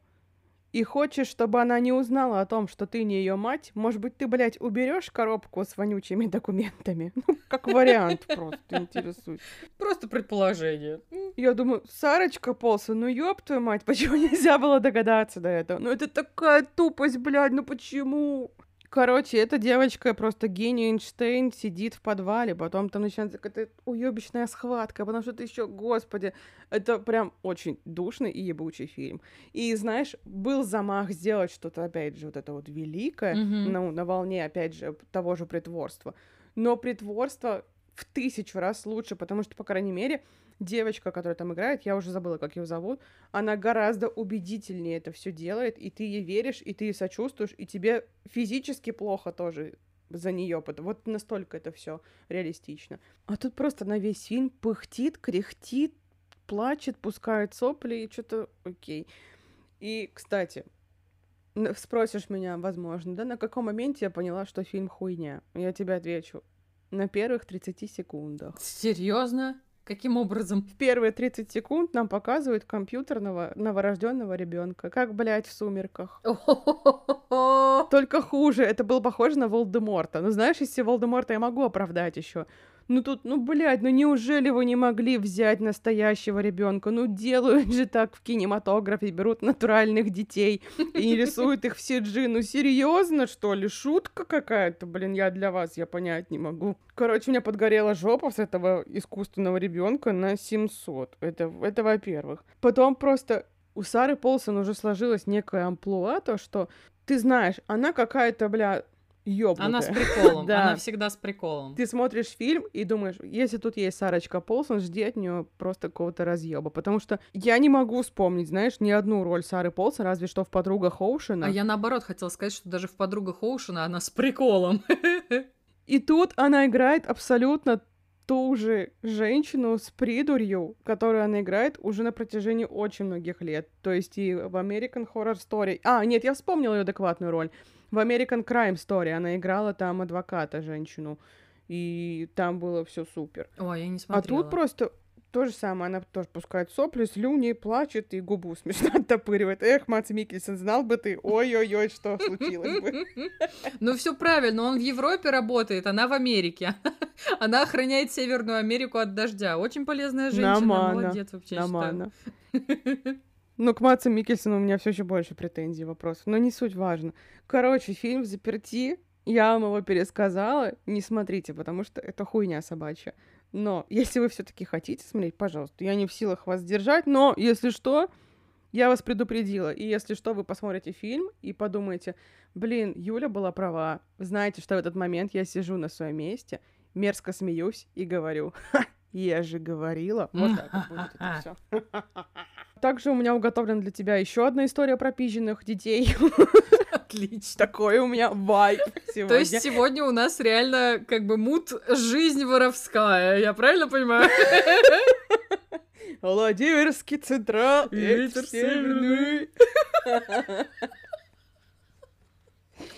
и хочешь, чтобы она не узнала о том, что ты не ее мать, может быть, ты, блядь, уберешь коробку с вонючими документами? Ну, как вариант просто интересует. Просто предположение. Я думаю, Сарочка Полсон, ну ёб твою мать, почему нельзя было догадаться до этого? Ну это такая тупость, блядь, ну почему? Короче, эта девочка просто гений Эйнштейн сидит в подвале, потом там начинается какая-то уебищная схватка, потому что ты еще, господи, это прям очень душный и ебучий фильм. И знаешь, был замах сделать что-то, опять же, вот это вот великое, Мгм. ну, на волне, опять же, того же притворства. Но притворство в тысячу раз лучше, потому что, по крайней мере, девочка, которая там играет, я уже забыла, как ее зовут, она гораздо убедительнее это все делает, и ты ей веришь, и ты ей сочувствуешь, и тебе физически плохо тоже за нее, вот настолько это все реалистично. А тут просто на весь фильм пыхтит, кряхтит, плачет, пускает сопли и что-то окей. И, кстати, спросишь меня, возможно, да, на каком моменте я поняла, что фильм хуйня? Я тебе отвечу. На первых 30 секундах. Серьезно? Каким образом? В первые 30 секунд нам показывают компьютерного новорожденного ребенка, как, блядь, в сумерках. Только хуже, это было похоже на Волдеморта. Ну, знаешь, если Волдеморта я могу оправдать еще. Ну тут, ну, блядь, ну неужели вы не могли взять настоящего ребенка? Ну делают же так в кинематографе, берут натуральных детей и рисуют их в CG. Ну серьезно, что ли? Шутка какая-то, блин, я для вас, я понять не могу. Короче, у меня подгорела жопа с этого искусственного ребенка на 700. Это, это во-первых. Потом просто у Сары Полсон уже сложилось некое амплуа, то, что ты знаешь, она какая-то, бля, ёбнутая. Она с приколом. Да. Она всегда с приколом. Ты смотришь фильм и думаешь, если тут есть Сарочка Полсон, жди от нее просто какого-то разъеба. Потому что я не могу вспомнить, знаешь, ни одну роль Сары Полсон, разве что в подругах Оушена. А я наоборот хотела сказать, что даже в подругах Оушена она с приколом. И тут она играет абсолютно ту же женщину с придурью, которую она играет уже на протяжении очень многих лет. То есть и в American Horror Story... А, нет, я вспомнила ее адекватную роль. В American Crime Story она играла там адвоката, женщину. И там было все супер. Ой, я не А смотрела. тут просто то же самое, она тоже пускает сопли, слюни, плачет и губу смешно оттопыривает. Эх, Мац Микельсон, знал бы ты, ой-ой-ой, что случилось бы. Ну все правильно, он в Европе работает, она в Америке. Она охраняет Северную Америку от дождя. Очень полезная женщина, Нормально, молодец вообще, считаю. Но к Матсу Микельсону у меня все еще больше претензий, вопросов. Но не суть важно. Короче, фильм «Заперти», я вам его пересказала, не смотрите, потому что это хуйня собачья. Но если вы все таки хотите смотреть, пожалуйста, я не в силах вас держать, но если что, я вас предупредила. И если что, вы посмотрите фильм и подумаете, блин, Юля была права. Знаете, что в этот момент я сижу на своем месте, мерзко смеюсь и говорю, я же говорила. Вот так будет это все. Также у меня уготовлена для тебя еще одна история про пизженных детей. Отлично. Такой у меня вайп сегодня. То есть сегодня у нас реально как бы мут жизнь воровская, я правильно понимаю? Владимирский централ, Ветер ветер северный.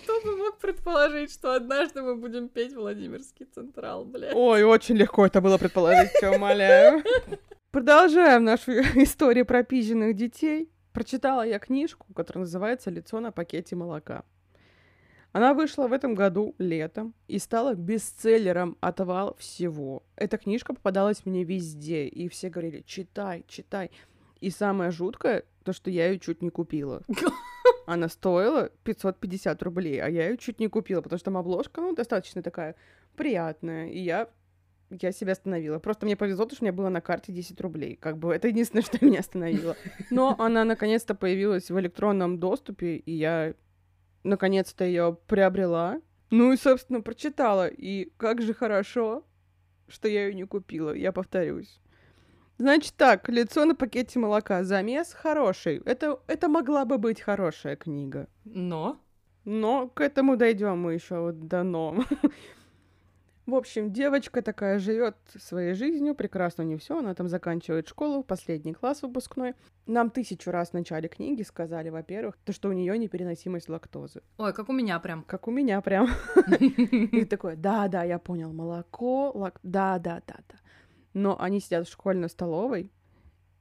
Кто бы мог предположить, что однажды мы будем петь Владимирский Централ, блядь. Ой, очень легко это было предположить, тебя умоляю. Продолжаем нашу историю про пизженных детей. Прочитала я книжку, которая называется «Лицо на пакете молока». Она вышла в этом году летом и стала бестселлером отвал всего. Эта книжка попадалась мне везде, и все говорили «читай, читай». И самое жуткое, то, что я ее чуть не купила. Она стоила 550 рублей, а я ее чуть не купила, потому что там обложка, ну, достаточно такая приятная, и я я себя остановила. Просто мне повезло, потому что у меня было на карте 10 рублей. Как бы это единственное, что меня остановило. Но она наконец-то появилась в электронном доступе, и я наконец-то ее приобрела. Ну и, собственно, прочитала. И как же хорошо, что я ее не купила. Я повторюсь. Значит так, лицо на пакете молока. Замес хороший. Это, это могла бы быть хорошая книга. Но? Но к этому дойдем мы еще вот до но. В общем, девочка такая живет своей жизнью, прекрасно не все, она там заканчивает школу, последний класс выпускной. Нам тысячу раз в начале книги сказали, во-первых, то, что у нее непереносимость лактозы. Ой, как у меня прям. Как у меня прям. И такое, да-да, я понял, молоко, да-да-да-да. Но они сидят в школьной столовой,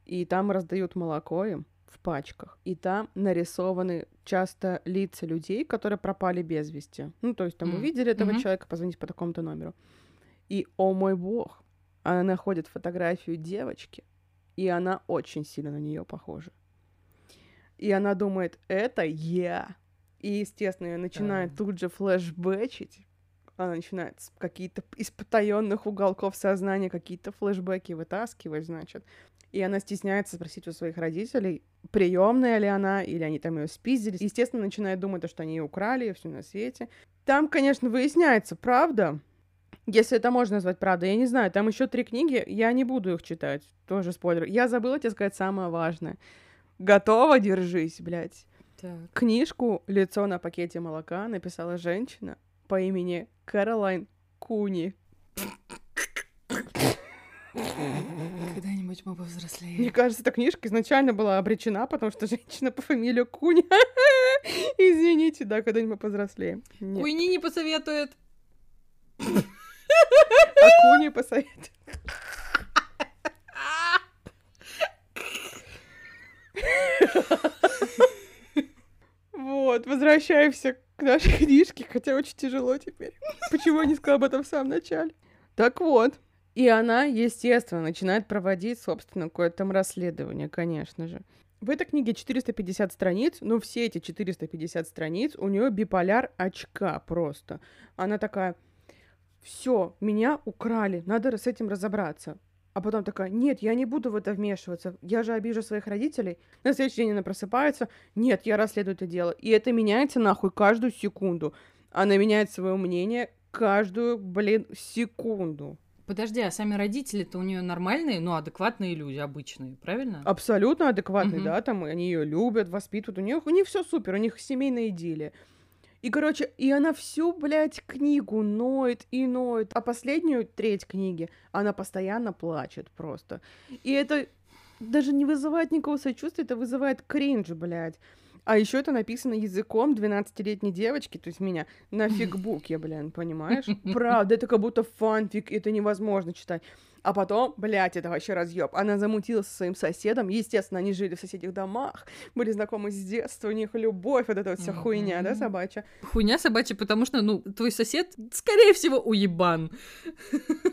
и там раздают молоко им в пачках. И там нарисованы часто лица людей, которые пропали без вести. Ну, то есть там М, увидели этого мгм. человека, позвонить по такому-то номеру. И, о мой бог, она находит фотографию девочки, и она очень сильно на нее похожа. И она думает, это я. И, естественно, начинает Да. тут же флешбэчить. Она начинает с какие-то из потаенных уголков сознания какие-то флешбеки вытаскивать, значит. И она стесняется спросить у своих родителей, приемная ли она, или они там ее спиздили. Естественно, начинает думать, что они ее украли, и все на свете. Там, конечно, выясняется, правда, если это можно назвать правдой, я не знаю, там еще три книги, я не буду их читать, тоже спойлер. Я забыла тебе сказать самое важное. Готова, держись, блядь. Так. Книжку «Лицо на пакете молока» написала женщина по имени Кэролайн Куни. Когда-нибудь мы повзрослеем. Мне кажется, эта книжка изначально была обречена, потому что женщина по фамилии Куни. Извините, да, когда-нибудь мы повзрослеем. Нет. Уйни не посоветует. А Куни посоветует. Вот, возвращаемся к нашей книжке, хотя очень тяжело теперь. Почему я не сказала об этом в самом начале? Так вот, и она, естественно, начинает проводить, собственно, какое-то там расследование, конечно же. В этой книге 450 страниц, но все эти 450 страниц у нее биполяр очка просто. Она такая, все, меня украли, надо с этим разобраться. А потом такая, нет, я не буду в это вмешиваться, я же обижу своих родителей. На следующий день она просыпается, нет, я расследую это дело. И это меняется нахуй каждую секунду. Она меняет свое мнение каждую, блин, секунду. Подожди, а сами родители-то у нее нормальные, ну, адекватные люди, обычные, правильно? Абсолютно адекватный, Мгм. да, там они ее любят, воспитывают, у них, у них все супер, у них семейная идиллия. И, короче, и она всю, блядь, книгу ноет и ноет. А последнюю треть книги она постоянно плачет просто. И это даже не вызывает никакого сочувствия, это вызывает кринж, блядь. А еще это написано языком 12-летней девочки, то есть меня, на фигбуке, блин, понимаешь? Правда, это как будто фанфик, это невозможно читать. А потом, блядь, это вообще разъеб. Она замутила со своим соседом. Естественно, они жили в соседних домах, были знакомы с детства, у них любовь, вот эта вот вся хуйня, да, собачья. Хуйня собачья, потому что, ну, твой сосед, скорее всего, уебан.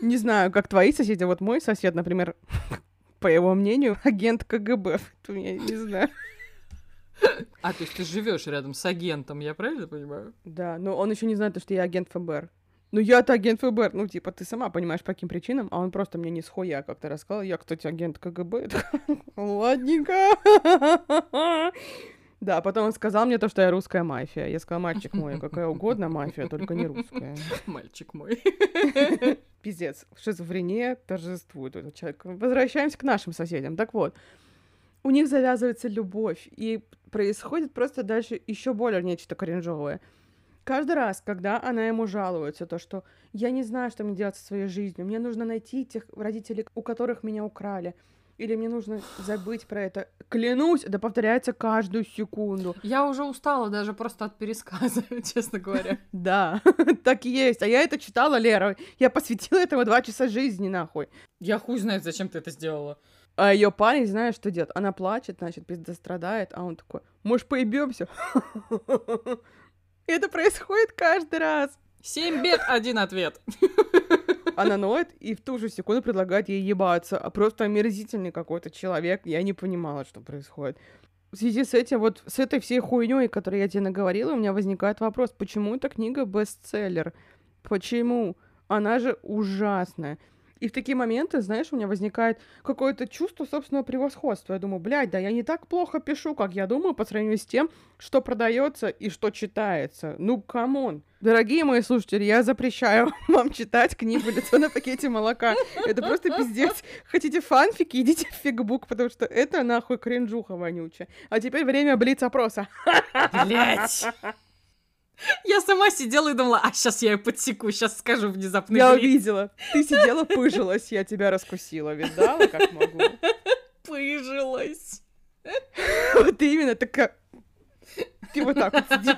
Не знаю, как твои соседи, вот мой сосед, например, по его мнению, агент КГБ. Я не знаю. А, то есть ты живешь рядом с агентом, я правильно понимаю? Да, но он еще не знает, что я агент ФБР. Ну, я-то агент ФБР. Ну, типа, ты сама понимаешь, по каким причинам, а он просто мне не схуя как-то рассказал. Я, кстати, агент КГБ. Ладненько. Да, потом он сказал мне то, что я русская мафия. Я сказала, мальчик мой, какая угодно мафия, только не русская. Мальчик мой. Пиздец, шизофрения торжествует этот человек. Возвращаемся к нашим соседям. Так вот, у них завязывается любовь, и происходит просто дальше еще более нечто кринжовое. Каждый раз, когда она ему жалуется, то, что я не знаю, что мне делать со своей жизнью, мне нужно найти тех родителей, у которых меня украли, или мне нужно забыть про это. Клянусь, это повторяется каждую секунду. Я уже устала даже просто от пересказа, честно говоря. Да, так и есть. А я это читала, Лера. Я посвятила этому два часа жизни, нахуй. Я хуй знает, зачем ты это сделала. А ее парень, знаешь, что делает? Она плачет, значит, пизда страдает, а он такой, может, поебемся? Это происходит каждый раз. Семь бед, один ответ. Она ноет и в ту же секунду предлагает ей ебаться. А просто омерзительный какой-то человек. Я не понимала, что происходит. В связи с этим, вот с этой всей хуйней, которую я тебе наговорила, у меня возникает вопрос, почему эта книга бестселлер? Почему? Она же ужасная. И в такие моменты, знаешь, у меня возникает какое-то чувство собственного превосходства. Я думаю, блядь, да я не так плохо пишу, как я думаю, по сравнению с тем, что продается и что читается. Ну, come on. Дорогие мои слушатели, я запрещаю вам читать книгу «Лицо на пакете молока». Это просто пиздец. Хотите фанфики, идите в фикбук, потому что это нахуй кринжуха вонючая. А теперь время блиц-опроса. Блять. Я сама сидела и думала, а сейчас я ее подсеку, сейчас скажу внезапно. Я увидела. Ты сидела, пыжилась, я тебя раскусила. Видала, как могу? Пыжилась. Вот именно, такая... Ты вот так вот сиди.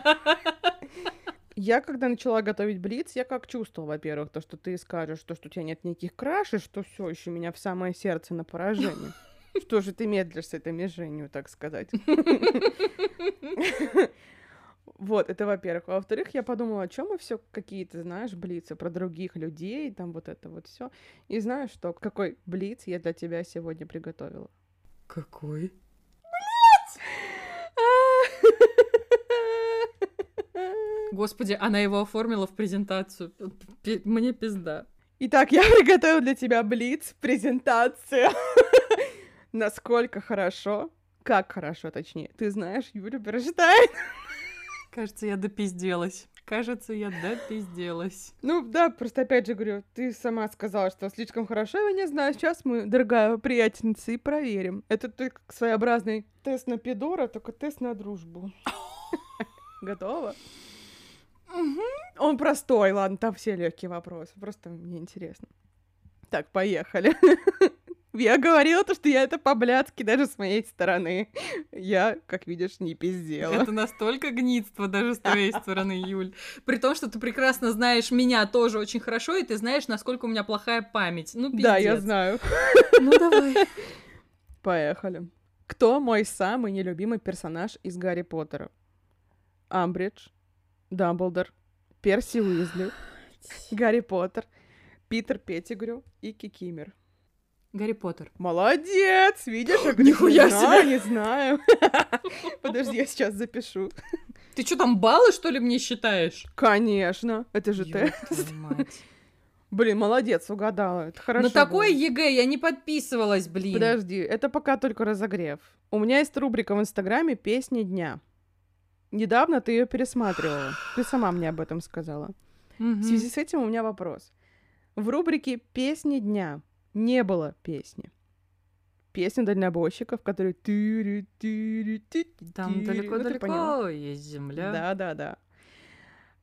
Я, когда начала готовить блиц, я как чувствовала, во-первых, то, что ты скажешь, то, что у тебя нет никаких крашей, что все еще меня в самое сердце на поражение. Что же ты медлишь с этой меженью, так сказать? Вот, это во-первых. А во-вторых, я подумала, о чем мы все какие-то, знаешь, блицы про других людей, там вот это вот все. И знаешь что, какой блиц я для тебя сегодня приготовила? Какой? Господи, она его оформила в презентацию. Мне пизда. Итак, я приготовила для тебя блиц, презентацию. Насколько хорошо, как хорошо, точнее, ты знаешь Юлю Берштайн. Кажется, я допизделась. Кажется, я допизделась. Ну да, просто опять же говорю, ты сама сказала, что слишком хорошо я не знаю. Сейчас мы, дорогая приятельница, и проверим. Это ты своеобразный тест на пидора, только тест на дружбу. Готова? Он простой, ладно, там все легкие вопросы. Просто мне интересно. Так, поехали. Я говорила то, что я это по-блядски даже с моей стороны. Я, как видишь, не пиздела. Это настолько гнидство даже с твоей стороны, Юль. При том, что ты прекрасно знаешь меня тоже очень хорошо, и ты знаешь, насколько у меня плохая память. Ну, пиздец. Да, я знаю. Ну, давай. Поехали. Кто мой самый нелюбимый персонаж из Гарри Поттера? Амбридж, Дамблдор, Перси Уизли, Гарри Поттер, Питер Петтигрю и Кикимер. Гарри Поттер. Молодец! Видишь, я Нихуя не знаю, себе! не знаю. Подожди, я сейчас запишу. Ты что, там баллы, что ли, мне считаешь? Конечно, это же Ёб тест. мать. Блин, молодец, угадала. Это хорошо. На такой было. ЕГЭ я не подписывалась, блин. Подожди, это пока только разогрев. У меня есть рубрика в Инстаграме «Песни дня». Недавно ты ее пересматривала. Ты сама мне об этом сказала. В связи с этим у меня вопрос. В рубрике «Песни дня» не было песни. Песня дальнобойщиков, которые... Там далеко-далеко есть земля. Да, да, да.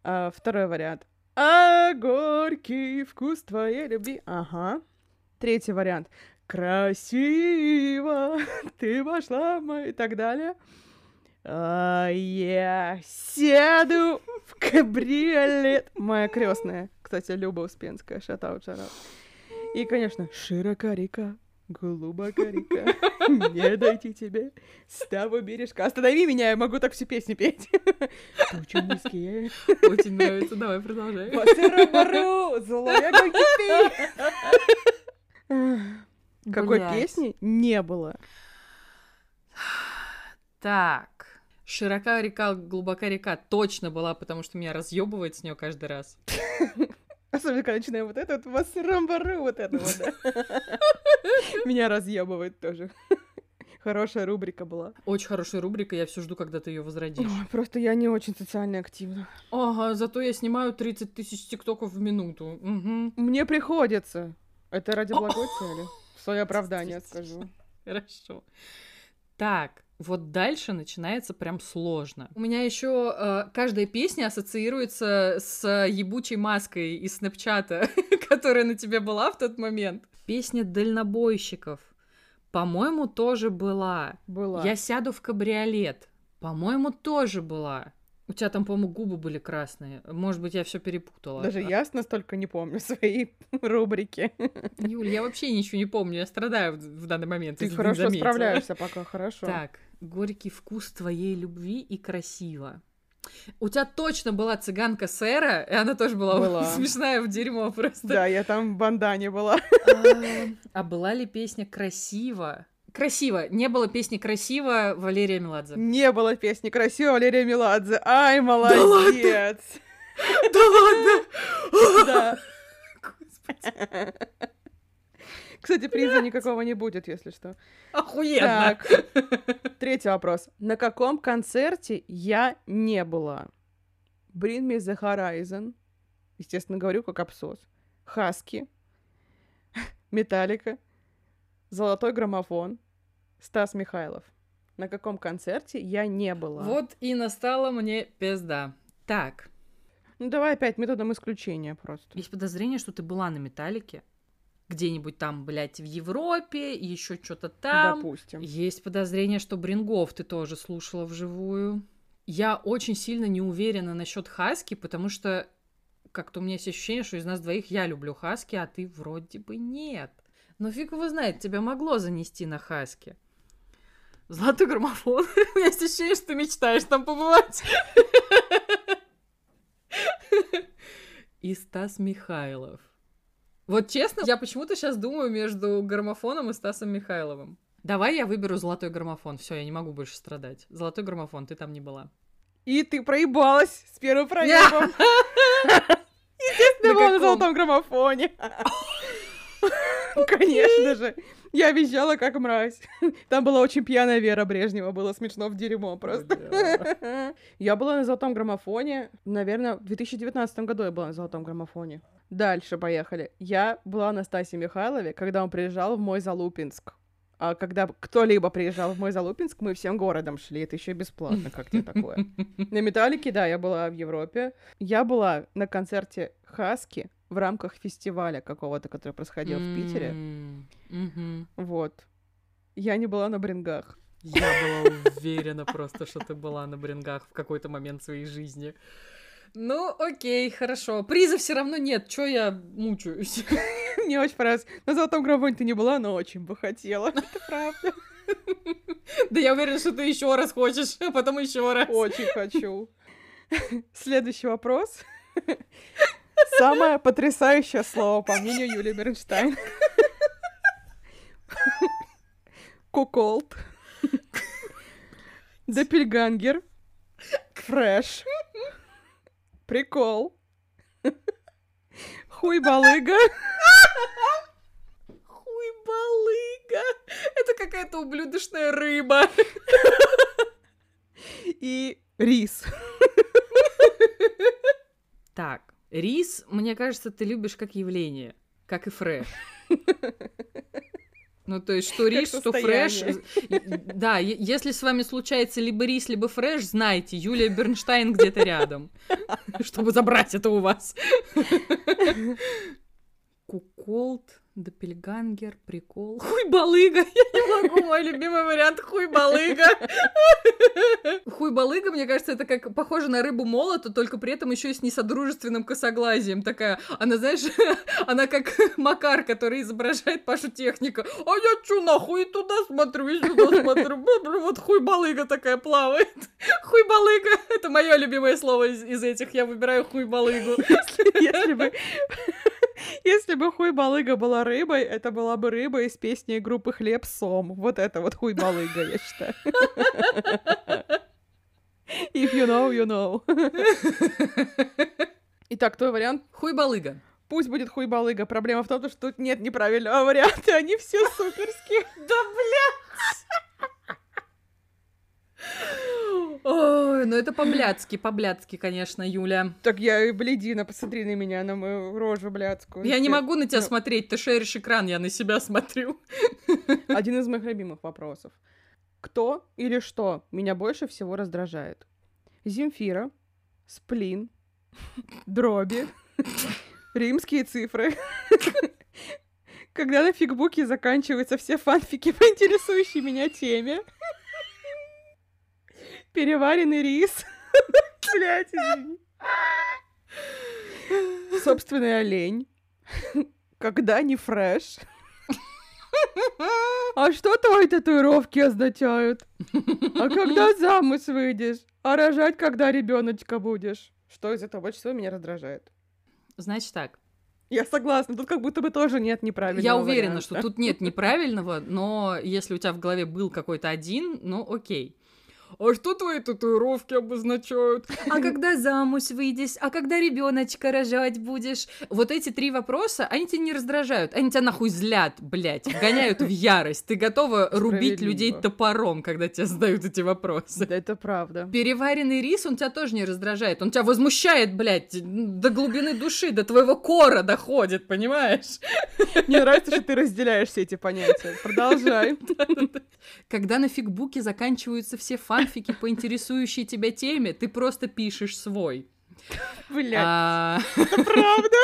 А, второй вариант. А горький вкус твоей любви. Ага. Третий вариант. Красиво ты вошла в мой... и так далее. А я сяду в кабриолет. Моя крестная. Кстати, Люба Успенская. Шатаут, шарап. И, конечно, широка река, глубока река. Не дойти тебе с того бережка. Останови меня, я могу так всю песню петь. Тучи низкие, Очень нравится. Давай, продолжай. по сыру бару, злое как. Какой песни не было. Так. Широка река, глубока река точно была, потому что меня разъебывает с нее каждый раз. Особенно, когда начинаем вот это вот вас рамбару, вот это вот, да. Меня разъебывает тоже. Хорошая рубрика была. Очень хорошая рубрика, я все жду, когда ты ее возродишь. Ой, Просто я не очень социально активна. Ага, зато я снимаю 30 тысяч тиктоков в минуту. Мгм. Мне приходится. Это ради благой цели. Свое оправдание скажу. Хорошо. Так, вот дальше начинается прям сложно. У меня еще каждая песня ассоциируется с ебучей маской из снэпчата, которая на тебе была в тот момент. Песня дальнобойщиков. По-моему, тоже была. Была. Я сяду в кабриолет. По-моему, тоже была. У тебя там, по-моему, губы были красные. Может быть, я все перепутала. Даже я настолько не помню свои рубрики. Юль, я вообще ничего не помню. Я страдаю в, в данный момент. Ты хорошо заметила. справляешься пока, хорошо. Так, горький вкус твоей любви и красиво. У тебя точно была цыганка Сэра, и она тоже была, Была. смешная в дерьмо просто. Да, я там в бандане была. А, А была ли песня красиво? Красиво. Не было песни красиво Валерия Меладзе. Не было песни красиво Валерия Меладзе. Ай, молодец. Да ладно! Да. Господи, Кстати, приза никакого не будет, если что. охуенно! Так, третий вопрос. На каком концерте я не была? Bring Me The Horizon. Естественно, говорю как абсос. Хаски. Металлика. Золотой граммофон. Стас Михайлов. На каком концерте я не была? Вот и настала мне пизда. Так, Ну давай опять методом исключения просто. есть подозрение, что ты была на Металлике. Где-нибудь там, блядь, в Европе, еще что-то там. Допустим. Есть подозрение, что Брингов ты тоже слушала вживую. Я очень сильно не уверена насчет Хаски, потому что как-то у меня есть ощущение, что из нас двоих я люблю Хаски, а ты вроде бы нет. Но фиг его знает, тебя могло занести на Хаски. Золотой граммофон. У меня есть ощущение, что ты мечтаешь там побывать. И Стас Михайлов. Вот честно, я почему-то сейчас думаю между граммофоном и Стасом Михайловым. Давай я выберу золотой граммофон. Все, я не могу больше страдать. Золотой граммофон, ты там не была. И ты проебалась с первым проебом. Естественно, На была на каком? золотом граммофоне. Конечно же. Я визжала как мразь. Там была очень пьяная Вера Брежнева, было смешно в дерьмо просто. Я была на золотом граммофоне, наверное, в 2019 году я была на золотом граммофоне. Дальше поехали. Я была на Стасе Михайлове, когда он приезжал в мой Залупинск. А когда кто-либо приезжал в мой Залупинск, мы всем городом шли. Это еще бесплатно, как тебе такое? На Металлике, да, я была в Европе. Я была на концерте Хаски в рамках фестиваля какого-то, который происходил в Питере. Вот. Я не была на брингах. Я была уверена просто, что ты была на брингах в какой-то момент своей жизни. Ну, окей, хорошо. Приза все равно нет. Чё я мучаюсь? Мне очень понравилось. На золотом граммофоне ты не была, но очень бы хотела. Это правда. Да я уверена, что ты еще раз хочешь, а потом еще раз. Очень хочу. Следующий вопрос. Самое потрясающее слово, по мнению Юлии Бернштейн. Куколд. Доппельгангер. Фреш. Прикол. Хуй-балыга. Хуй балыга. Это какая-то ублюдочная рыба. И рис. Так, рис, мне кажется, ты любишь как явление, как и фреш. Ну, то есть, что рис, что фреш. Да, если с вами случается либо рис, либо фреш, знайте, Юлия Бернштейн где-то рядом, чтобы забрать это у вас. Куколд, Доппельгангер, прикол. Хуй балыга, я не могу, мой любимый вариант хуй балыга. Хуй балыга, мне кажется, это как похоже на рыбу молоту, только при этом еще и с несодружественным косоглазием. Такая, она, знаешь, она как Макар, который изображает Пашу Техника. А я чё, нахуй, туда смотрю, и сюда смотрю. Вот хуй балыга такая плавает. Хуй балыга, это мое любимое слово из, из этих. Я выбираю хуй балыгу. Если бы... Если бы хуй-балыга была рыбой, это была бы рыба из песни группы Хлеб Сом. Вот это вот хуй-балыга, я считаю. If you know, you know. Итак, твой вариант? Хуй-балыга. Пусть будет хуй-балыга. Проблема в том, что тут нет неправильного варианта, они все суперские. Да, блядь! Ой, ну это по-блядски, по-блядски, конечно, Юля. Так я и бледина, посмотри на меня, на мою рожу блядскую. Я не могу на тебя Ну. смотреть, ты шеришь экран, я на себя смотрю. Один из моих любимых вопросов. Кто или что меня больше всего раздражает? Земфира, сплин, дроби, римские цифры. Когда на фигбуке заканчиваются все фанфики по интересующей меня теме. Переваренный рис. Блять, извини. Собственный олень. Когда не фреш. А что твои татуировки означают? А когда замуж выйдешь? А рожать, когда ребеночка будешь? Что из этого больше всего меня раздражает? Значит так, Я согласна, тут как будто бы тоже нет неправильного я уверена, варианта. что тут нет неправильного, но если у тебя в голове был какой-то один, ну окей. А что твои татуировки обозначают? А когда замуж выйдешь? А когда ребеночка рожать будешь? Вот эти три вопроса, они тебя не раздражают, они тебя нахуй злят, блядь, вгоняют в ярость. Ты готова рубить людей топором, когда тебе задают эти вопросы. Да, это правда. Переваренный рис, он тебя тоже не раздражает. Он тебя возмущает, блядь, до глубины души, до твоего кора доходит, понимаешь? Мне нравится, что ты разделяешь все эти понятия. Продолжай. Когда на фигбуке заканчиваются все фанфики по интересующей тебя теме, ты просто пишешь свой. Блядь, А, это правда.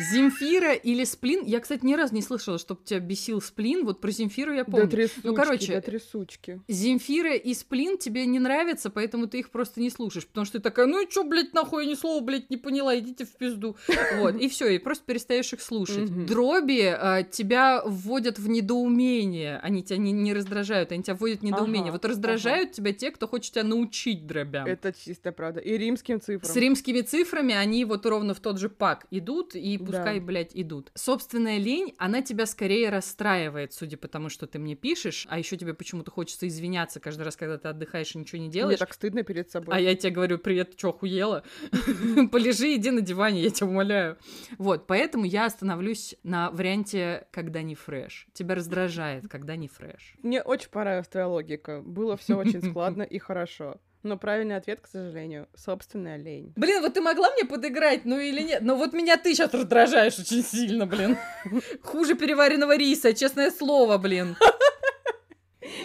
Земфира или Сплин? Я, кстати, ни разу не слышала, чтобы тебя бесил Сплин. Вот про Земфиру я Да помню. трясучки, Ну, короче, да трясучки. Земфира и Сплин тебе не нравятся, поэтому ты их просто не слушаешь. Потому что ты такая, ну и чё, блядь, нахуй, я ни слова, блядь, не поняла, идите в пизду. Вот, и все, и просто перестаешь их слушать. Дроби а, тебя вводят в недоумение. Они тебя не, раздражают, они тебя вводят в недоумение. Вот раздражают тебя те, кто хочет тебя научить дробям. Это чистая правда. И римским цифрам. С римскими цифрами они вот ровно в тот же пак идут, и Да. пускай, блядь, идут. Собственная лень, она тебя скорее расстраивает, судя по тому, что ты мне пишешь, а еще тебе почему-то хочется извиняться каждый раз, когда ты отдыхаешь и ничего не Мне делаешь. так стыдно перед собой. А я тебе говорю, привет, чё, охуела? Полежи, иди на диване, я тебя умоляю. Вот, поэтому я остановлюсь на варианте «когда не фреш». Тебя раздражает, когда не фреш. Мне очень понравилась твоя логика. Было все очень складно и хорошо. Но правильный ответ, к сожалению, собственная лень. Блин, вот ты могла мне подыграть, ну или нет? Но вот меня ты сейчас раздражаешь очень сильно, блин. Хуже переваренного риса, честное слово, блин.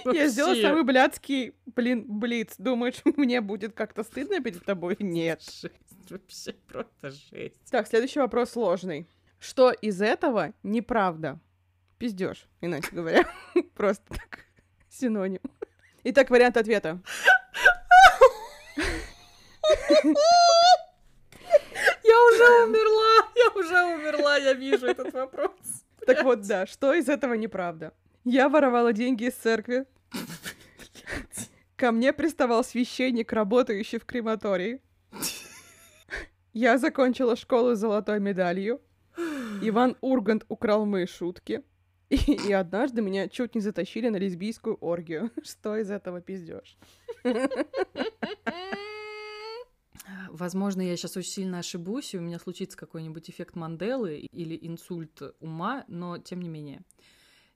Я сделала самый блядский, блин, блиц. Думаешь, мне будет как-то стыдно перед тобой? Нет. Жесть, вообще просто жесть. Так, следующий вопрос сложный. Что из этого неправда? Пиздешь, иначе говоря. Просто так. Синоним. Итак, вариант ответа. Я уже умерла, я уже умерла, я вижу этот вопрос. Так вот, да, что из этого неправда? Я воровала деньги из церкви. Ко мне приставал священник, работающий в крематории. Я закончила школу с золотой медалью. Иван Ургант украл мои шутки. И, и однажды меня чуть не затащили на лесбийскую оргию. Что из этого пиздешь? Возможно, я сейчас очень сильно ошибусь, и у меня случится какой-нибудь эффект Манделы или инсульт ума, но тем не менее.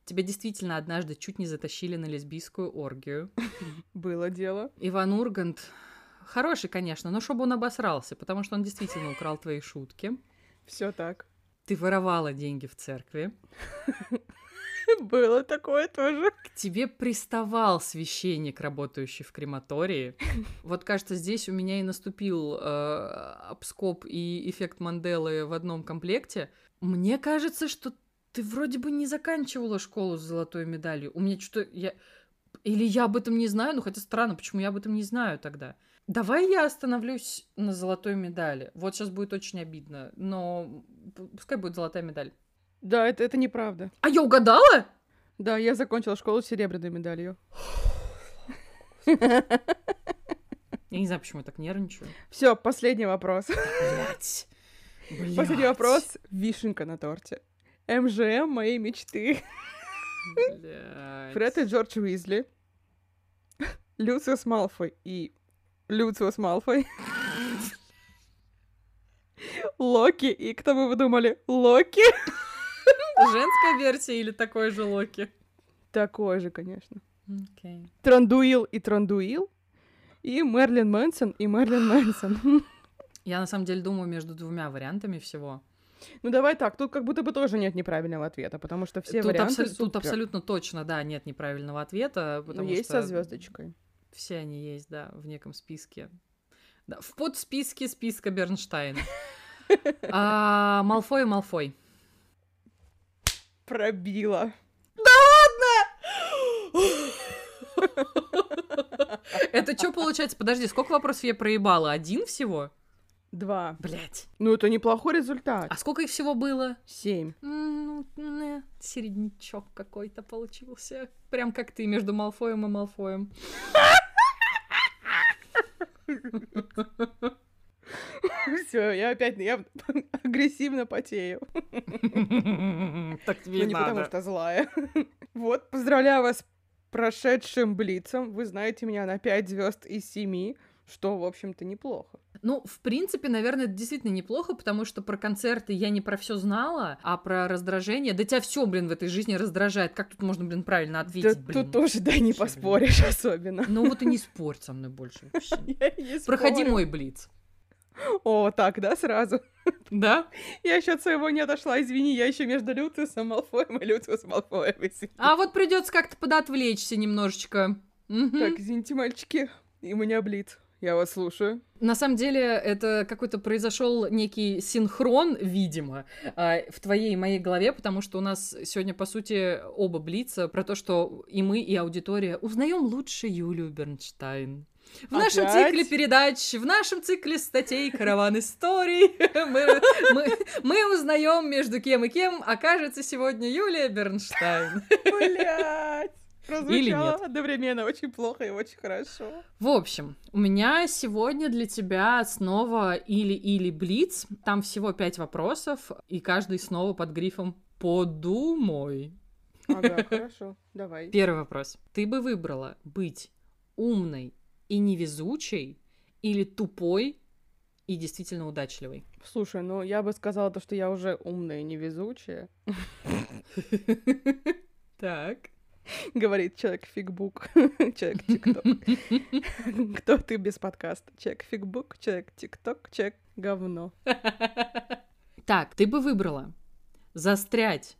Тебя действительно однажды чуть не затащили на лесбийскую оргию. Было дело. Иван Ургант хороший, конечно, но чтобы он обосрался, потому что он действительно украл твои шутки. Все так. Ты воровала деньги в церкви. Было такое тоже. К тебе приставал священник, работающий в крематории. Вот, кажется, здесь у меня и наступил э, обскоп и эффект Манделы в одном комплекте. Мне кажется, что ты вроде бы не заканчивала школу с золотой медалью. У меня что-то... Я... Или я об этом не знаю, ну хотя странно, почему я об этом не знаю тогда. Давай я остановлюсь на золотой медали. Вот сейчас будет очень обидно, но пускай будет золотая медаль. Да, это, это неправда. А я угадала? Да, я закончила школу с серебряной медалью. Я не знаю, почему я так нервничаю. Все, последний вопрос. Блять. Последний вопрос. Вишенка на торте. МЖМ моей мечты. Блядь. Фред и Джордж Уизли. Люциус Малфой и Люциус Малфой. Локи. И кто бы вы думали? Локи. Женская версия или такой же Локи? Такой же, конечно. Окей. Трандуил и Трандуил. И Мерлин Мэнсон и Мерлин Мэнсон. Я на самом деле думаю между двумя вариантами всего. Ну давай так, тут как будто бы тоже нет неправильного ответа, потому что все тут, варианты абсол- тут абсолютно точно, да, нет неправильного ответа, Ну, потому есть что со звездочкой. все они есть, да, в неком списке. Да, в подсписке списка Бернштейна. А, Малфой и Малфой. Пробила. Это что получается? Подожди, сколько вопросов я проебала? Один всего? Два. Блять. Ну, это неплохой результат. А сколько их всего было? Семь. М, Ну, не, середнячок какой-то получился. Прям как ты между Малфоем и Малфоем. Все, я опять я агрессивно потею. Так Ну, тебе не потому что злая. Вот, поздравляю вас с прошедшим блицом. Вы знаете меня на 5 звезд из 7, что, в общем-то, неплохо. Ну, в принципе, наверное, это действительно неплохо, потому что про концерты я не про все знала, а про раздражение. Да тебя все, блин, в этой жизни раздражает. Как тут можно, блин, правильно Да ответить, блин? тут тоже, да, не вообще, блин. поспоришь особенно. Ну вот и не спорь со мной больше вообще. Проходи мой блиц. О, так, да, сразу? Да? Я еще от своего не отошла, извини, я еще между Люциусом Малфоем и Люциусом Малфоем. извини. А вот придется как-то подотвлечься немножечко. Мгм. Так, извините, мальчики, и меня блиц. Я вас слушаю. На самом деле, это какой-то произошел некий синхрон, видимо, а, в твоей и моей голове, потому что у нас сегодня, по сути, оба блица про то, что и мы, и аудитория узнаем лучше Юлию Бернштайн. В нашем Опять? цикле передач, в нашем цикле статей «Караван историй» мы, мы- мы узнаем, между кем и кем окажется сегодня Юлия Бернштайн. Блять! Или Прозвучало нет. одновременно очень плохо и очень хорошо. В общем, у меня сегодня для тебя снова или-или блиц. Там всего пять вопросов, и каждый снова под грифом «Подумай». Ага, хорошо, давай. Первый вопрос. Ты бы выбрала быть умной и невезучей или тупой и действительно удачливой? Слушай, ну я бы сказала то, что я уже умная и невезучая. Так. Говорит человек фигбук, человек тикток. Кто ты без подкаста? Человек фигбук, человек тикток, человек говно. Так, ты бы выбрала застрять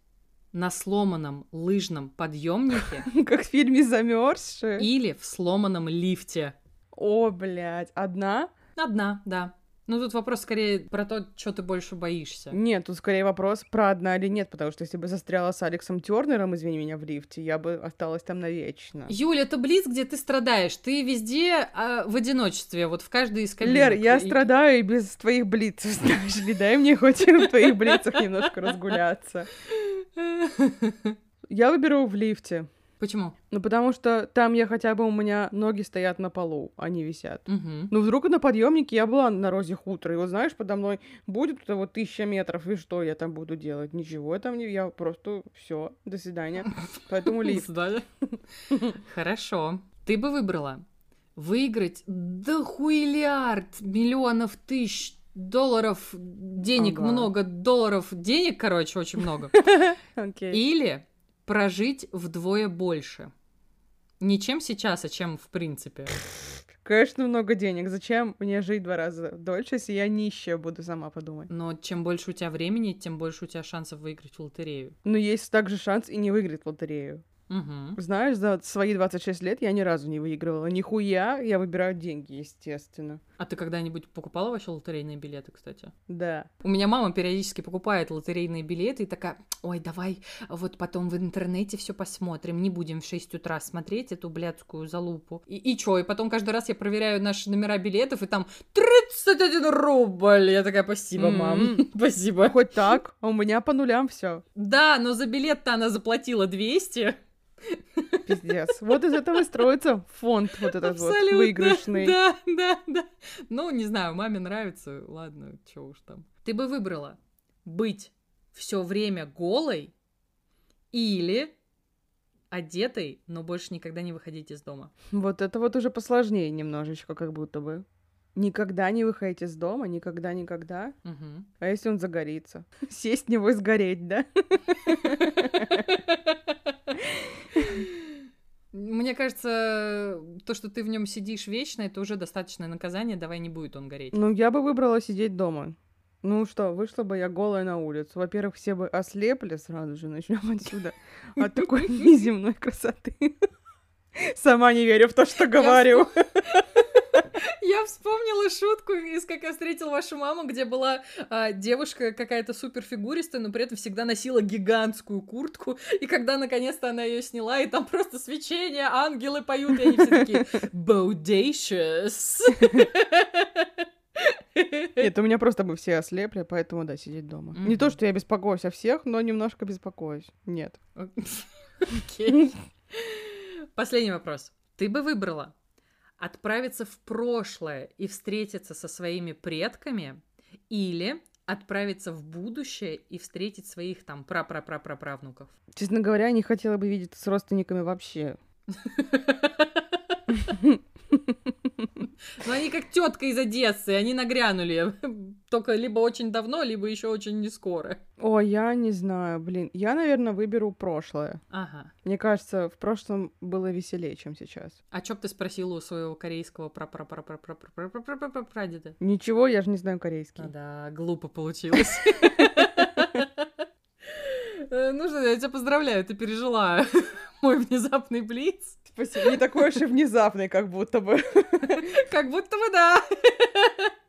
на сломанном лыжном подъемнике Как в фильме «Замерзшие». или в сломанном лифте? О, блядь, одна? Одна, да. Ну, тут вопрос скорее про то, что ты больше боишься. Нет, тут скорее вопрос про одна или нет, потому что если бы застряла с Алексом Тернером, извини меня, в лифте, я бы осталась там навечно. Юля, это близ, где ты страдаешь. Ты везде а, в одиночестве, вот в каждой из кабинок. Лер, я И- страдаю и без твоих блицев, знаешь ли, дай мне хоть в твоих блицах немножко разгуляться. Я выберу в лифте. Почему? Ну, потому что там я хотя бы у меня ноги стоят на полу, не висят. Мгм. Ну, вдруг на подъемнике я была на розе хутора, и вот знаешь, подо мной будет вот вот тысяча метров, и что я там буду делать? Ничего я там не... Я просто все, до свидания. Поэтому лифт. Да. Хорошо. Ты бы выбрала выиграть дохуиллиард миллионов тысяч долларов денег, Ага. много долларов денег, короче, очень много. Окей. Или прожить вдвое больше. Не чем сейчас, а чем в принципе. Конечно, много денег. Зачем мне жить два раза дольше, если я нищая буду, сама подумай. Но чем больше у тебя времени, тем больше у тебя шансов выиграть в лотерею. Но есть также шанс и не выиграть в лотерею. Мгм. Знаешь, за свои 26 лет я ни разу не выигрывала. Нихуя, я выбираю деньги, естественно. А ты когда-нибудь покупала вообще лотерейные билеты, кстати? Да. У меня мама периодически покупает лотерейные билеты и такая, ой, давай вот потом в интернете все посмотрим, не будем в 6 утра смотреть эту блядскую залупу. И, и чё, и потом каждый раз я проверяю наши номера билетов, и там 31 рубль. Я такая, спасибо, мам, спасибо. Хоть так, а у меня по нулям все. Да, но за билет-то она заплатила 200. Пиздец. Вот из этого строится фонд вот этот вот Абсолютно. выигрышный. Да, да, да. Ну, не знаю, маме нравится, ладно, чё уж там. Ты бы выбрала быть все время голой или одетой, но больше никогда не выходить из дома. Вот это вот уже посложнее немножечко, как будто бы. Никогда не выходить из дома, никогда-никогда. Мгм. А если он загорится? Сесть в него и сгореть, да? Мне кажется, то, что ты в нем сидишь вечно, это уже достаточное наказание, давай не будет он гореть. Ну, я бы выбрала сидеть дома. Ну что, вышла бы я голая на улицу. Во-первых, все бы ослепли сразу же, начнем отсюда. От такой неземной красоты. Сама не верю в то, что говорю. Я вспомнила шутку из «Как я встретил вашу маму», где была а, девушка какая-то суперфигуристая, но при этом всегда носила гигантскую куртку, и когда наконец-то она ее сняла, и там просто свечение, ангелы поют, и они все такие «Bodacious». Нет, у меня просто бы все ослепли, поэтому, да, сидеть дома. Не то, что я беспокоюсь о всех, но немножко беспокоюсь. Нет. Окей. Последний вопрос. Ты бы выбрала отправиться в прошлое и встретиться со своими предками или отправиться в будущее и встретить своих там пра-пра-пра-пра-правнуков? Честно говоря, не хотела бы видеться с родственниками вообще. Ну, они как тетка из Одессы, они нагрянули. Только либо очень давно, либо еще очень не скоро. О, я не знаю, блин. Я, наверное, выберу прошлое. Ага. Мне кажется, в прошлом было веселее, чем сейчас. А чё б ты спросила у своего корейского пра-пра-пра-пра-пра-пра-пра-пра-пра-прадеда? Ничего, я же не знаю корейский. А, да, глупо получилось. Э, Ну что, я тебя поздравляю, ты пережила мой внезапный блиц. Спасибо. Не такой уж и внезапный, как будто бы. Как будто бы да.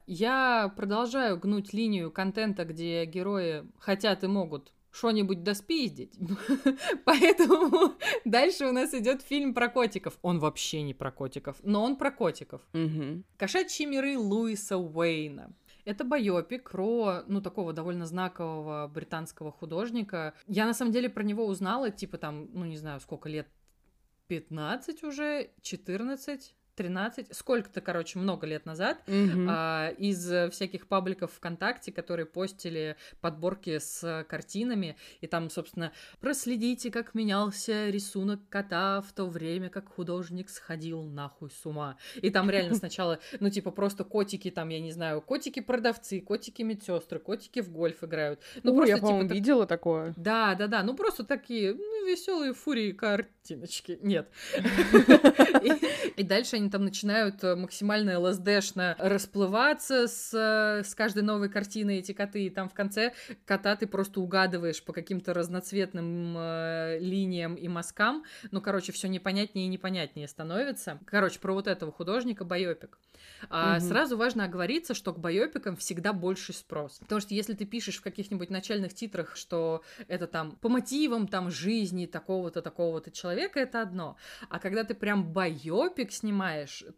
Я продолжаю гнуть линию контента, где герои хотят и могут что-нибудь доспиздить. Поэтому дальше у нас идет фильм про котиков. Он вообще не про котиков, но он про котиков. Мгм. Кошачьи миры Луиса Уэйна. Это байопик про, ну, такого довольно знакового британского художника. Я, на самом деле, про него узнала, типа, там, ну, не знаю, сколько лет, 15 уже, 14, 13, сколько-то, короче, много лет назад, Мгм. а, из всяких пабликов ВКонтакте, которые постили подборки с картинами, и там, собственно, проследите, как менялся рисунок кота в то время, как художник сходил нахуй с ума. И там реально сначала, ну, типа, просто котики, там, я не знаю, котики-продавцы, котики-медсестры, котики в гольф играют. Ну, О, просто, я, типа, так- видела такое. да, да, да, ну просто такие ну, веселые фурии картиночки. Нет. И дальше они там начинают э, максимально ЛСДшно расплываться с, э, с каждой новой картиной эти коты. И там в конце кота ты просто угадываешь по каким-то разноцветным э, линиям и мазкам. Ну, короче, все непонятнее и непонятнее становится. Короче, про вот этого художника байопик. А, Мгм. Сразу важно оговориться, что к байопикам всегда больший спрос. Потому что если ты пишешь в каких-нибудь начальных титрах, что это там по мотивам там жизни такого-то, такого-то человека, это одно. А когда ты прям байопик снимаешь,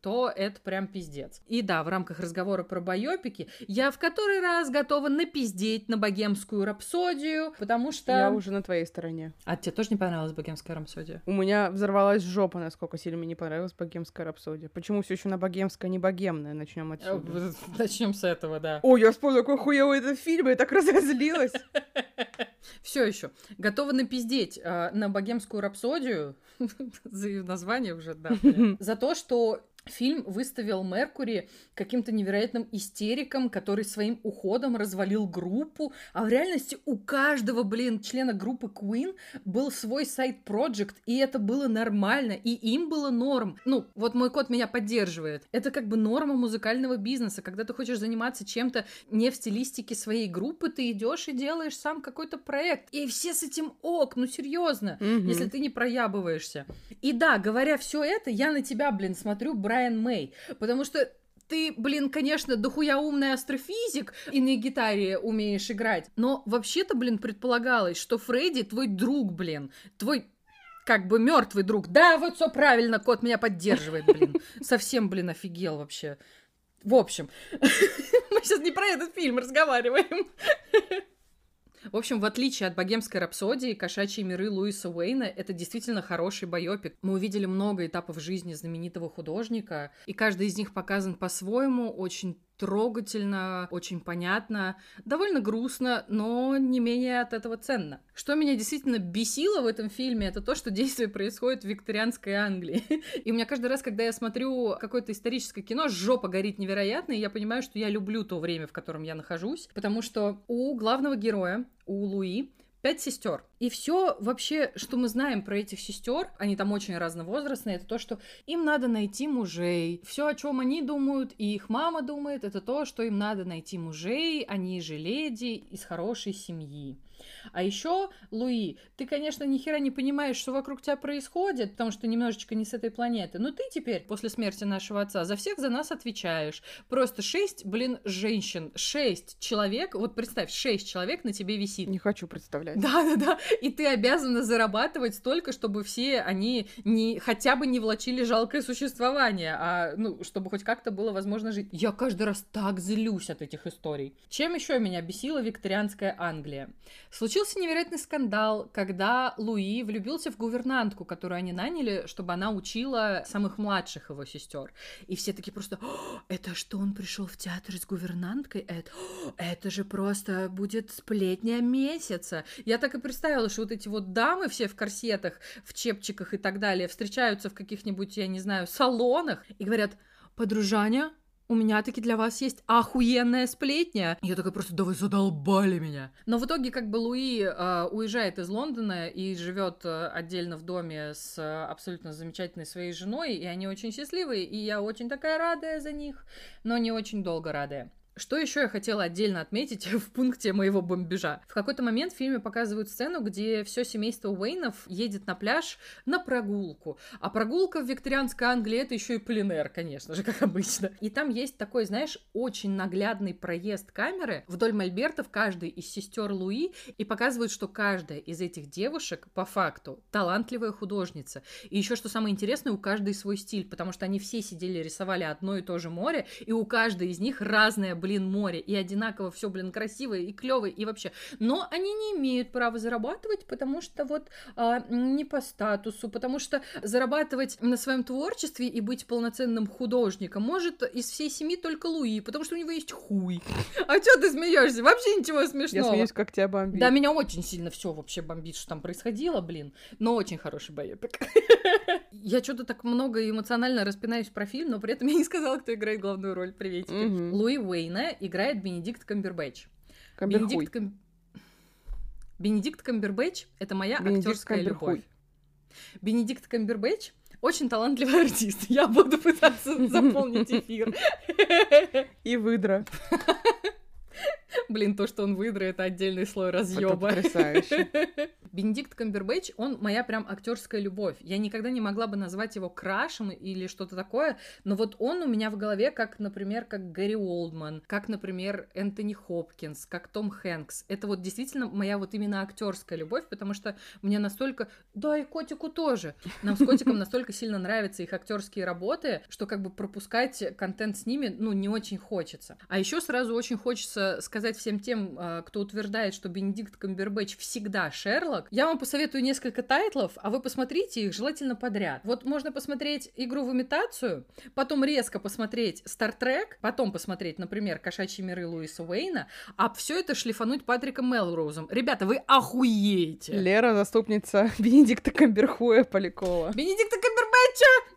то это прям пиздец. И да, в рамках разговора про байопики я в который раз готова напиздеть на богемскую рапсодию, потому что... Я уже на твоей стороне. А тебе тоже не понравилась богемская рапсодия? У меня взорвалась жопа, насколько сильно мне не понравилась богемская рапсодия. Почему все еще на богемская не богемная? Начнем отсюда. Начнем с этого, да. О, я вспомнила, какой хуёвый этот фильм, я так разозлилась. Все еще. Готова напиздеть э, на богемскую рапсодию. За ее название уже, да. За то, что фильм выставил Меркури каким-то невероятным истериком, который своим уходом развалил группу. А в реальности у каждого, блин, члена группы Queen был свой сайт-проект, и это было нормально, и им было норм. Ну, вот мой кот меня поддерживает. Это как бы норма музыкального бизнеса. Когда ты хочешь заниматься чем-то не в стилистике своей группы, ты идешь и делаешь сам какой-то проект. И все с этим ок, ну серьезно, Мгм. если ты не проябываешься. И да, говоря все это, я на тебя, блин, смотрю, Брайан Мэй, потому что ты, блин, конечно, дохуя умный астрофизик и на гитаре умеешь играть, но вообще-то, блин, предполагалось, что Фредди твой друг, блин, твой как бы мертвый друг. Да, вот все правильно, кот меня поддерживает, блин. Совсем, блин, офигел вообще. В общем, мы сейчас не про этот фильм разговариваем. В общем, в отличие от «Богемской рапсодии», «Кошачьи миры» Луиса Уэйна — это действительно хороший байопик. Мы увидели много этапов жизни знаменитого художника, и каждый из них показан по-своему, очень трогательно, очень понятно, довольно грустно, но не менее от этого ценно. Что меня действительно бесило в этом фильме, это то, что действие происходит в викторианской Англии. И у меня каждый раз, когда я смотрю какое-то историческое кино, жопа горит невероятно, и я понимаю, что я люблю то время, в котором я нахожусь, потому что у главного героя, у Луи, пять сестер. И все вообще, что мы знаем про этих сестер, они там очень разновозрастные, это то, что им надо найти мужей. Все, о чем они думают, и их мама думает, это то, что им надо найти мужей, они же леди из хорошей семьи. А еще, Луи, ты, конечно, ни хера не понимаешь, что вокруг тебя происходит, потому что немножечко не с этой планеты. Но ты теперь, после смерти нашего отца, за всех за нас отвечаешь. Просто шесть, блин, женщин, шесть человек, вот представь, шесть человек на тебе висит. Не хочу представлять. Да-да-да, и ты обязана зарабатывать столько, чтобы все они не, хотя бы не влачили жалкое существование, а, ну, чтобы хоть как-то было возможно жить. Я каждый раз так злюсь от этих историй. Чем еще меня бесила викторианская Англия? Случился невероятный скандал, когда Луи влюбился в гувернантку, которую они наняли, чтобы она учила самых младших его сестер. И все такие просто, это что, он пришел в театр с гувернанткой? Это, это же просто будет сплетня месяца. Я так и представила, что вот эти вот дамы все в корсетах, в чепчиках и так далее встречаются в каких-нибудь, я не знаю, салонах и говорят, подружаня, у меня таки для вас есть охуенная сплетня. Я такая просто, да вы задолбали меня. Но в итоге как бы Луи э, уезжает из Лондона и живет э, отдельно в доме с э, абсолютно замечательной своей женой, и они очень счастливые, и я очень такая радая за них, но не очень долго радая. Что еще я хотела отдельно отметить в пункте моего бомбежа? В какой-то момент в фильме показывают сцену, где все семейство Уэйнов едет на пляж на прогулку. А прогулка в викторианской Англии это еще и пленер, конечно же, как обычно. И там есть такой, знаешь, очень наглядный проезд камеры вдоль мольбертов каждой из сестер Луи и показывают, что каждая из этих девушек по факту талантливая художница. И еще что самое интересное, у каждой свой стиль, потому что они все сидели рисовали одно и то же море, и у каждой из них разная блин, море, и одинаково все, блин, красивое и клевое, и вообще. Но они не имеют права зарабатывать, потому что вот а, не по статусу, потому что зарабатывать на своем творчестве и быть полноценным художником может из всей семьи только Луи, потому что у него есть хуй. А что ты смеешься? Вообще ничего смешного. Я смеюсь, как тебя бомбит. Да, меня очень сильно все вообще бомбит, что там происходило, блин. Но очень хороший боепик. Я что-то так много эмоционально распинаюсь про фильм, но при этом я не сказала, кто играет главную роль. Приветики. Луи Уэйн Кейна играет Бенедикт Камбербэтч. Бенедикт, Кам... Бенедикт Камбербэтч — это моя Бенедикт актерская Камберхуй. любовь. Бенедикт Камбербэтч очень талантливый артист. Я буду пытаться заполнить эфир. И выдра. Блин, то, что он выдра, это отдельный слой разъеба. потрясающе. Бенедикт Камбербэтч, он моя прям актерская любовь. Я никогда не могла бы назвать его крашем или что-то такое, но вот он у меня в голове, как, например, как Гэри Олдман, как, например, Энтони Хопкинс, как Том Хэнкс. Это вот действительно моя вот именно актерская любовь, потому что мне настолько... Да, и котику тоже. Нам с котиком настолько сильно нравятся их актерские работы, что как бы пропускать контент с ними, ну, не очень хочется. А еще сразу очень хочется сказать всем тем, а, кто утверждает, что Бенедикт Камбербэтч всегда Шерлок, я вам посоветую несколько тайтлов, а вы посмотрите их желательно подряд. Вот можно посмотреть «Игру в имитацию», потом резко посмотреть «Стартрек», потом посмотреть, например, «Кошачьи миры» Луиса Уэйна, а все это шлифануть Патриком Мелроузом. Ребята, вы охуеете! Лера, заступница Бенедикта Камберхуя Полякова. Бенедикта Камбербэтча!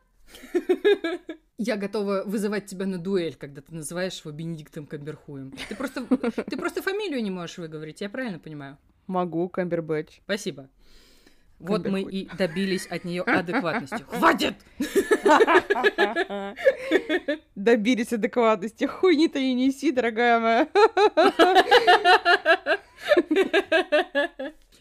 Я готова вызывать тебя на дуэль, когда ты называешь его Бенедиктом Камберхуем. Ты просто, ты просто фамилию не можешь выговорить, я правильно понимаю? Могу, Камбербэтч. Спасибо. Вот мы и добились от нее адекватности. Хватит! Добились адекватности. Хуйни-то и неси, дорогая моя.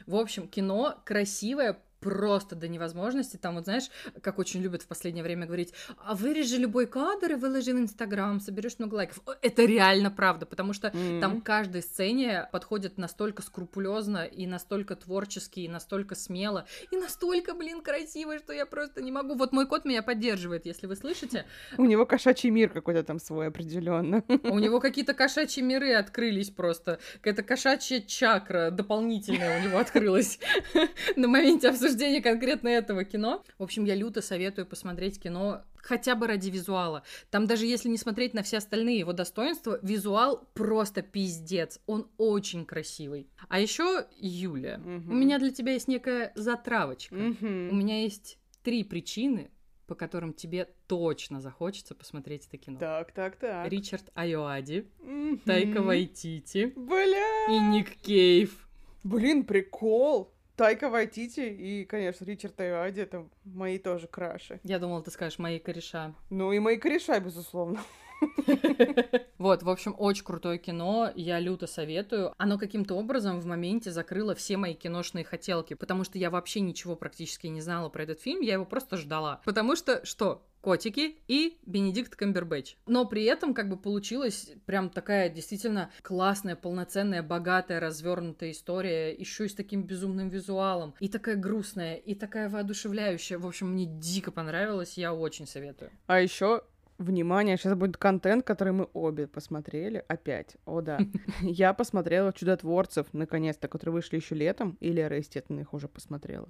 В общем, кино красивое, просто до невозможности. Там вот знаешь, как очень любят в последнее время говорить, а вырежи любой кадр и выложи в Инстаграм, соберешь много лайков. Это реально правда, потому что mm-hmm. там каждой сцене подходит настолько скрупулезно и настолько творчески, и настолько смело, и настолько, блин, красиво, что я просто не могу. Вот мой кот меня поддерживает, если вы слышите. У него кошачий мир какой-то там свой определенно. У него какие-то кошачьи миры открылись просто. Какая-то кошачья чакра дополнительная у него открылась на моменте обсуждения обсуждение конкретно этого кино. В общем, я люто советую посмотреть кино хотя бы ради визуала. Там даже если не смотреть на все остальные его достоинства, визуал просто пиздец. Он очень красивый. А еще Юля, Мгм. у меня для тебя есть некая затравочка. Мгм. У меня есть три причины, по которым тебе точно захочется посмотреть это кино. Так, так, так. Ричард Айоади, Мгм. Тайка Вайтити Бля! и Ник Кейв. Блин, прикол. Тайка Вайтити и, конечно, Ричард Айоади, это мои тоже краши. Я думала, ты скажешь мои кореша. Ну и мои кореша, безусловно. Вот, в общем, очень крутое кино, я люто советую. Оно каким-то образом в моменте закрыло все мои киношные хотелки, потому что я вообще ничего практически не знала про этот фильм, я его просто ждала. Потому что, что? Котики и Бенедикт Камбербэтч. Но при этом как бы получилась прям такая действительно классная, полноценная, богатая, развернутая история, еще и с таким безумным визуалом. И такая грустная, и такая воодушевляющая. В общем, мне дико понравилось, я очень советую. А еще Внимание, сейчас будет контент, который мы обе посмотрели опять. О, да. Я посмотрела «Чудотворцев», наконец-то, которые вышли еще летом, и Лера, естественно, их уже посмотрела.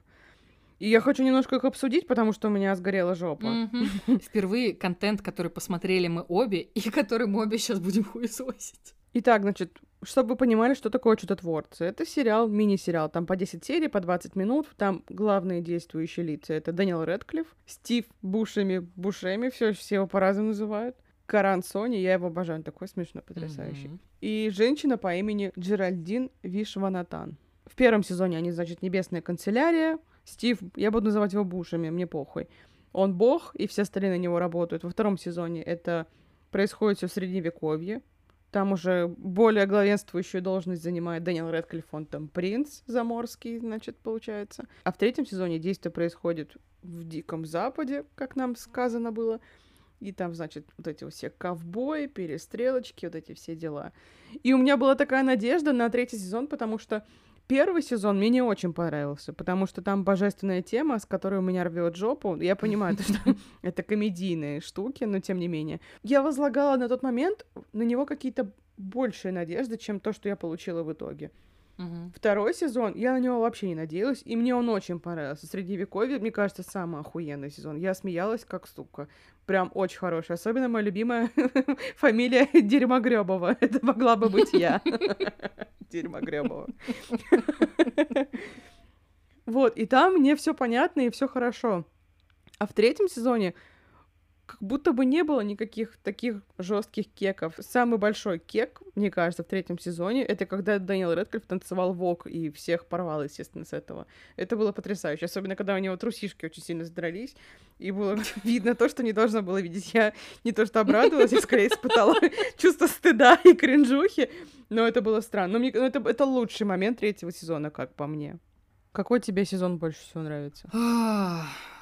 И я хочу немножко их обсудить, потому что у меня сгорела жопа. Впервые контент, который посмотрели мы обе, и который мы обе сейчас будем хуесосить. Итак, значит, чтобы вы понимали, что такое «Чудотворцы». Это сериал, мини-сериал, там по 10 серий, по 20 минут. Там главные действующие лица — это Дэниел Рэдклифф, Стив Бушеми, Бушеми, все, все его по-разному называют. Каран Сони, я его обожаю, он такой смешной, потрясающий. Мгм. И женщина по имени Джеральдин Вишванатан. В первом сезоне они, значит, небесная канцелярия. Стив, я буду называть его Бушами, мне похуй. Он бог, и все остальные на него работают. Во втором сезоне это происходит все в средневековье. Там уже более главенствующую должность занимает Дэниел Рэдклифф, он там принц заморский, значит, получается. А в третьем сезоне действие происходит в Диком Западе, как нам сказано было. И там, значит, вот эти все ковбои, перестрелочки, вот эти все дела. И у меня была такая надежда на третий сезон, потому что первый сезон мне не очень понравился, потому что там божественная тема, с которой у меня рвет жопу. Я понимаю, то, что это комедийные штуки, но тем не менее. Я возлагала на тот момент на него какие-то большие надежды, чем то, что я получила в итоге. Второй сезон, я на него вообще не надеялась, и мне он очень понравился. Средневековье, мне кажется, самый охуенный сезон. Я смеялась как сука. Прям очень хороший. Особенно моя любимая фамилия Дерьмогребова. Это могла бы быть я. Дерьмогребова. Вот, и там мне все понятно и все хорошо. А в третьем сезоне как будто бы не было никаких таких жестких кеков. Самый большой кек, мне кажется, в третьем сезоне, это когда Дэниел Рэдклифф танцевал вок и всех порвал, естественно, с этого. Это было потрясающе, особенно когда у него трусишки очень сильно задрались, и было видно то, что не должно было видеть. Я не то что обрадовалась, я скорее испытала чувство стыда и кринжухи, но это было странно. Но мне, ну, это, это лучший момент третьего сезона, как по мне. Какой тебе сезон больше всего нравится?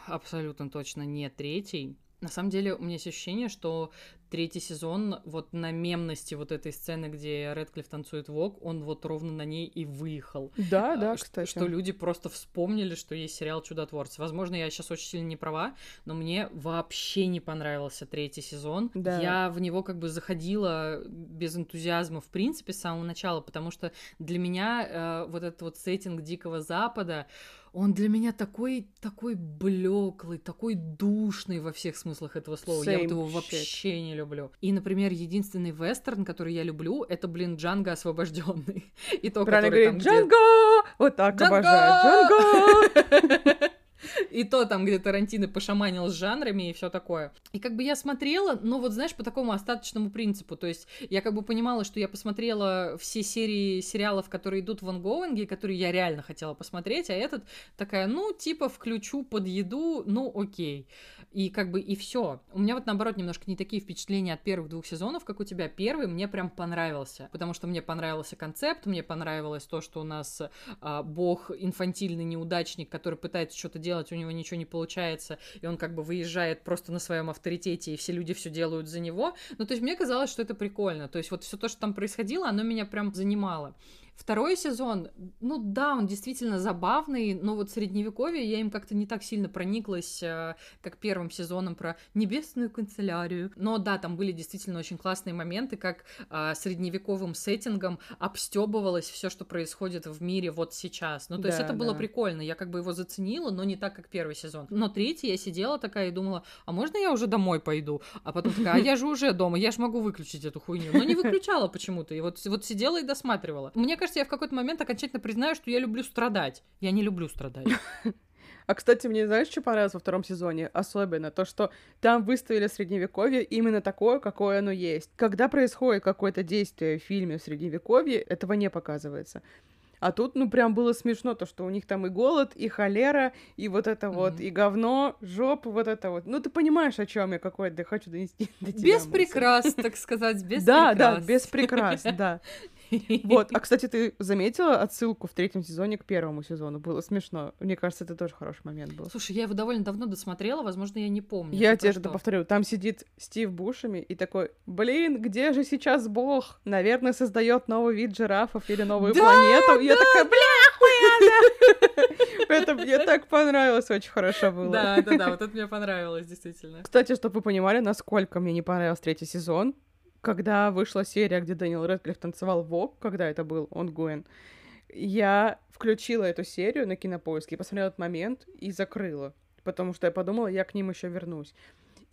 Абсолютно точно не третий. На самом деле, у меня есть ощущение, что третий сезон вот на мемности вот этой сцены, где Редклифф танцует вок, он вот ровно на ней и выехал. Да, А, да, ш- кстати. Что люди просто вспомнили, что есть сериал «Чудотворцы». Возможно, я сейчас очень сильно не права, но мне вообще не понравился третий сезон. Да. Я в него как бы заходила без энтузиазма в принципе с самого начала, потому что для меня э, вот этот вот сеттинг Дикого Запада, он для меня такой, такой блеклый, такой душный во всех смыслах этого слова. я вот Same его shit. вообще не люблю. И, например, единственный вестерн, который я люблю, это, блин, Джанго освобожденный. И то, Правильно который там, говорит, где- Джанго! Вот так Джанго! обожаю. Джанго! И то там, где Тарантино пошаманил с жанрами и все такое. И как бы я смотрела, ну вот знаешь, по такому остаточному принципу. То есть я как бы понимала, что я посмотрела все серии сериалов, которые идут в ангоинге, которые я реально хотела посмотреть, а этот такая, ну, типа включу под еду, ну, окей. И как бы и все. У меня вот наоборот немножко не такие впечатления от первых двух сезонов, как у тебя. Первый мне прям понравился, потому что мне понравился концепт, мне понравилось то, что у нас а, бог инфантильный неудачник, который пытается что-то делать, у него ничего не получается, и он как бы выезжает просто на своем авторитете, и все люди все делают за него. Ну, то есть мне казалось, что это прикольно. То есть вот все то, что там происходило, оно меня прям занимало. Второй сезон, ну да, он действительно забавный, но вот средневековье я им как-то не так сильно прониклась, э, как первым сезоном про небесную канцелярию. Но да, там были действительно очень классные моменты, как а, средневековым сеттингом обстебывалось все, что происходит в мире вот сейчас. Ну, то да, есть это да. было прикольно. Я как бы его заценила, но не так, как первый сезон. Но третий я сидела такая и думала, а можно я уже домой пойду? А потом такая, а я же уже дома, я же могу выключить эту хуйню. Но не выключала почему-то. И вот, вот сидела и досматривала. Мне кажется, я в какой-то момент окончательно признаю, что я люблю страдать. Я не люблю страдать. А, кстати, мне знаешь, что понравилось во втором сезоне? Особенно то, что там выставили средневековье именно такое, какое оно есть. Когда происходит какое-то действие в фильме в средневековье, этого не показывается. А тут, ну, прям было смешно, то, что у них там и голод, и холера, и вот это mm-hmm. вот, и говно, жопа, вот это вот. Ну, ты понимаешь, о чем я какой-то хочу донести до тебя. Без прикрас, так сказать, без Да, да, без прикрас, да. Вот. А, кстати, ты заметила отсылку в третьем сезоне к первому сезону? Было смешно. Мне кажется, это тоже хороший момент был. Слушай, я его довольно давно досмотрела, возможно, я не помню. Я тебе это повторю. Там сидит Стив Бушами и такой, блин, где же сейчас Бог? Наверное, создает новый вид жирафов или новую планету. Я такая, бля, Это мне так понравилось, очень хорошо было. Да, да, да, вот это мне понравилось, действительно. Кстати, чтобы вы понимали, насколько мне не понравился третий сезон, когда вышла серия, где Дэниел Рэдклифф танцевал вок, когда это был он Гуэн, я включила эту серию на кинопоиске, посмотрела этот момент и закрыла, потому что я подумала, я к ним еще вернусь.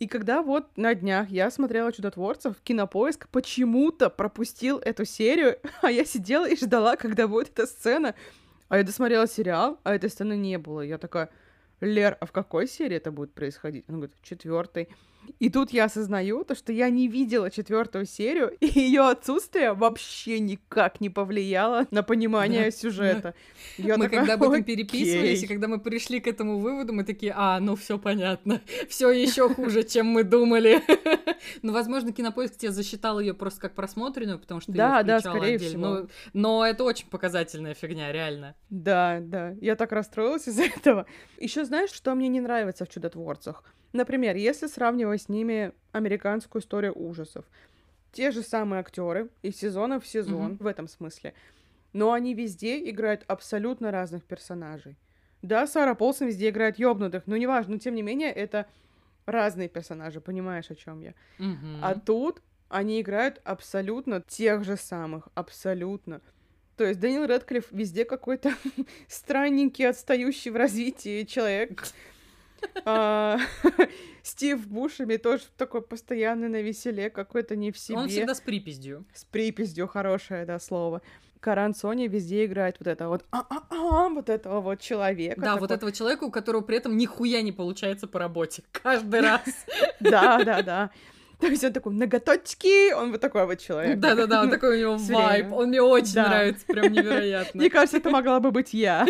И когда вот на днях я смотрела «Чудотворцев», кинопоиск почему-то пропустил эту серию, а я сидела и ждала, когда будет эта сцена. А я досмотрела сериал, а этой сцены не было. Я такая, Лер, а в какой серии это будет происходить? Он говорит, в четвертой. И тут я осознаю то, что я не видела четвертую серию, и ее отсутствие вообще никак не повлияло на понимание да, сюжета. Да. Я мы такая, когда об этом переписывались, и когда мы пришли к этому выводу, мы такие, а, ну все понятно, все еще хуже, чем мы думали. Ну, возможно, кинопоиск тебе засчитал ее просто как просмотренную, потому что да, да, скорее отдельно. всего. Но, но это очень показательная фигня, реально. Да, да. Я так расстроилась из-за этого. Еще знаешь, что мне не нравится в чудотворцах? Например, если сравнивать с ними американскую историю ужасов, те же самые актеры из сезона в сезон mm-hmm. в этом смысле, но они везде играют абсолютно разных персонажей. Да, Сара Полсон везде играет ёбнутых, но неважно, но тем не менее это разные персонажи, понимаешь, о чем я. Mm-hmm. А тут они играют абсолютно тех же самых, абсолютно. То есть Дэниел Рэдклифф везде какой-то странненький, отстающий в развитии человек, Стив Бушами тоже такой постоянный на веселе, какой-то не в себе. Он всегда с припиздью. С припиздью, хорошее, да, слово. Каран Сони везде играет вот это вот а -а -а, вот этого вот человека. Да, такой... вот этого человека, у которого при этом нихуя не получается по работе. Каждый раз. Да, да, да. То есть он такой, ноготочки, он вот такой вот человек. Да-да-да, он такой у него вайб, он мне очень нравится, прям невероятно. Мне кажется, это могла бы быть я.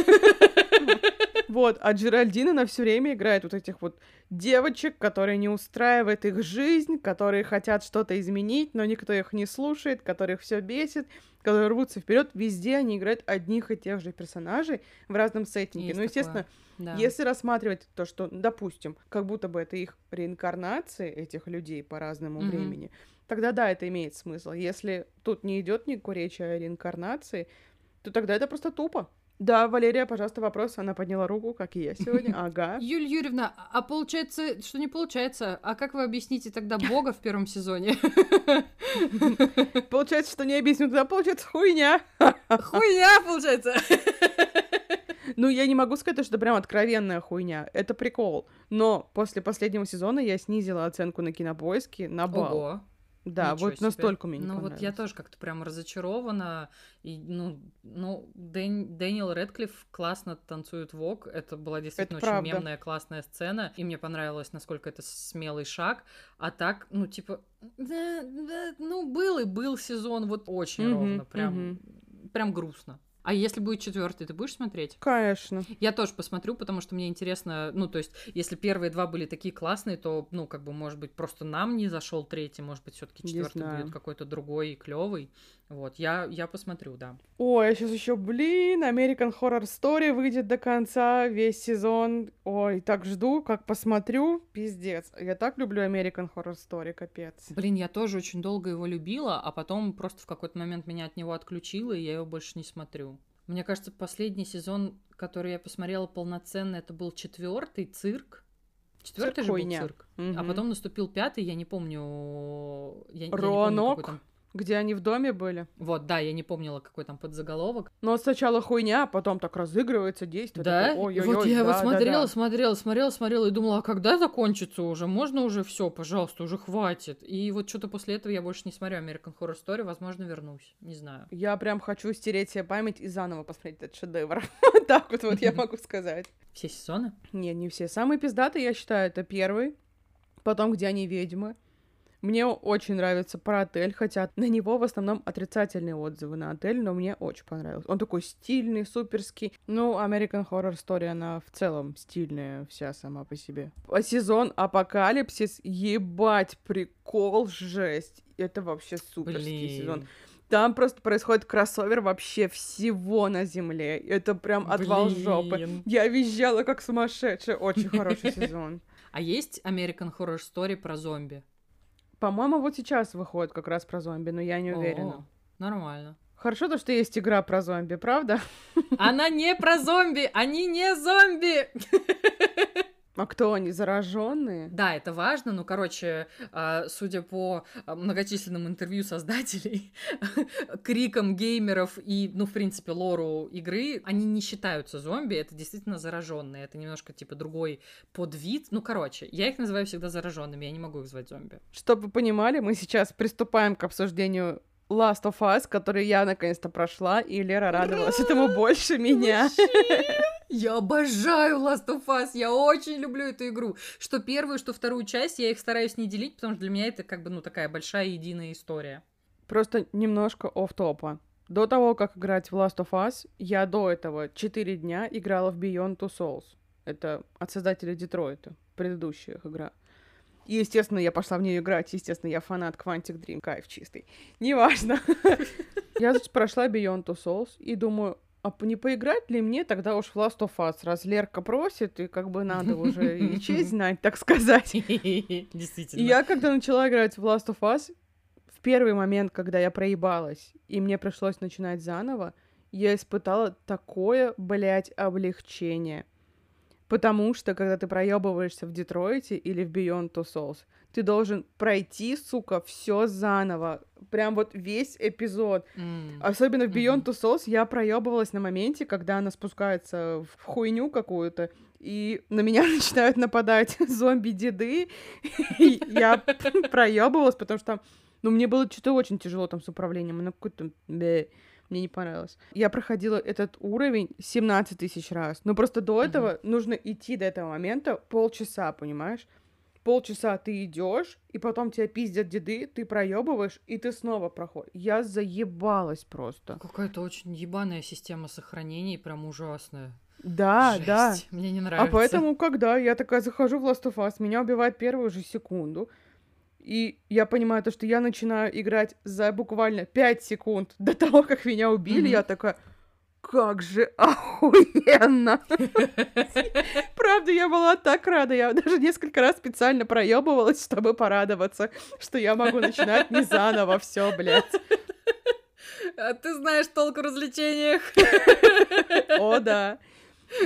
Вот, а Джеральдина на все время играет вот этих вот девочек, которые не устраивает их жизнь, которые хотят что-то изменить, но никто их не слушает, которых все бесит, которые рвутся вперед. Везде они играют одних и тех же персонажей в разном сеттинге. Есть ну, естественно, да. если рассматривать то, что, допустим, как будто бы это их реинкарнации этих людей по разному mm-hmm. времени, тогда да, это имеет смысл. Если тут не идет никакой речи о реинкарнации, то тогда это просто тупо. Да, Валерия, пожалуйста, вопрос. Она подняла руку, как и я сегодня. Ага. Юль Юрьевна, а получается, что не получается? А как вы объясните тогда Бога в первом сезоне? Получается, что не объясню, тогда получается хуйня. Хуйня, получается. Ну, я не могу сказать, что это прям откровенная хуйня. Это прикол. Но после последнего сезона я снизила оценку на кинопоиске на балл. Ого. Да, Ничего вот себе. настолько мне не Ну вот я тоже как-то прям разочарована. И, ну, ну Дэн, Дэниел Редклифф классно танцует вок. Это была действительно это очень правда. мемная, классная сцена. И мне понравилось, насколько это смелый шаг. А так, ну, типа, да, да, ну, был и был сезон вот очень mm-hmm, ровно. Прям, mm-hmm. прям грустно. А если будет четвертый, ты будешь смотреть? Конечно. Я тоже посмотрю, потому что мне интересно, ну, то есть, если первые два были такие классные, то, ну, как бы, может быть, просто нам не зашел третий, может быть, все-таки четвертый будет какой-то другой и клевый. Вот, я, я посмотрю, да. Ой, а сейчас еще, блин, American Horror Story выйдет до конца, весь сезон. Ой, так жду, как посмотрю, пиздец. Я так люблю American Horror Story, капец. Блин, я тоже очень долго его любила, а потом просто в какой-то момент меня от него отключило, и я его больше не смотрю. Мне кажется, последний сезон, который я посмотрела полноценно, это был четвертый цирк. Четвертый же был цирк. Угу. А потом наступил пятый, я не помню. Я, я не помню, какой там где они в доме были? Вот, да, я не помнила, какой там подзаголовок. Но сначала хуйня, а потом так разыгрывается действие. Да? Такой, и вот я да, его смотрела, да, да. смотрела, смотрела, смотрела и думала, а когда закончится уже? Можно уже все, пожалуйста, уже хватит. И вот что-то после этого я больше не смотрю American Horror Story, возможно, вернусь, не знаю. Я прям хочу стереть себе память и заново посмотреть этот шедевр. Так вот, вот я могу сказать. Все сезоны? Не, не все. Самые пиздатые, я считаю, это первый, потом «Где они ведьмы», мне очень нравится про отель, хотя на него в основном отрицательные отзывы на отель, но мне очень понравился. Он такой стильный, суперский. Ну, American Horror Story, она в целом стильная вся сама по себе. Сезон Апокалипсис, ебать, прикол, жесть. Это вообще суперский Блин. сезон. Там просто происходит кроссовер вообще всего на земле. Это прям отвал Блин. жопы. Я визжала как сумасшедшая. Очень хороший сезон. А есть American Horror Story про зомби? По-моему, вот сейчас выходит как раз про зомби, но я не уверена. О, нормально. Хорошо то, что есть игра про зомби, правда? Она не про зомби, они не зомби! А кто они, зараженные? Да, это важно. Ну, короче, а, судя по а, многочисленным интервью создателей, крикам геймеров и, ну, в принципе, лору игры, они не считаются зомби, это действительно зараженные. Это немножко, типа, другой подвид. Ну, короче, я их называю всегда зараженными, я не могу их звать зомби. Чтобы вы понимали, мы сейчас приступаем к обсуждению Last of Us, который я наконец-то прошла, и Лера радовалась этому больше меня. Я обожаю Last of Us, я очень люблю эту игру. Что первую, что вторую часть, я их стараюсь не делить, потому что для меня это как бы, ну, такая большая единая история. Просто немножко оф топа До того, как играть в Last of Us, я до этого 4 дня играла в Beyond Two Souls. Это от создателя Детройта, предыдущая игра. И, естественно, я пошла в нее играть. Естественно, я фанат Quantic Dream. Кайф чистый. Неважно. Я, прошла Beyond Two Souls и думаю, а не поиграть ли мне тогда уж в Last of Us, раз Лерка просит, и как бы надо уже и честь знать, так сказать. Действительно. И я, когда начала играть в Last of Us, в первый момент, когда я проебалась, и мне пришлось начинать заново, я испытала такое, блядь, облегчение. Потому что, когда ты проебываешься в Детройте или в Beyond Two Souls, ты должен пройти, сука, все заново. Прям вот весь эпизод. Mm. Особенно в Beyond mm-hmm. Two Souls я проебывалась на моменте, когда она спускается в хуйню какую-то, и на меня начинают нападать зомби-деды. я проебывалась, потому что ну, мне было что-то очень тяжело там с управлением. Она какой-то... Мне не понравилось. Я проходила этот уровень 17 тысяч раз. Но просто до этого uh-huh. нужно идти до этого момента полчаса, понимаешь? Полчаса ты идешь, и потом тебя пиздят деды, ты проебываешь, и ты снова проходишь. Я заебалась просто. Какая-то очень ебаная система сохранений, прям ужасная. Да, Жесть. да. Мне не нравится. А поэтому, когда я такая захожу в Last of Us, меня убивает первую же секунду, и я понимаю то, что я начинаю играть за буквально 5 секунд до того, как меня убили. Mm-hmm. Я такая, как же охуенно! Правда, я была так рада. Я даже несколько раз специально проебывалась, чтобы порадоваться, что я могу начинать не заново все, блядь. А ты знаешь толк в развлечениях. О, да.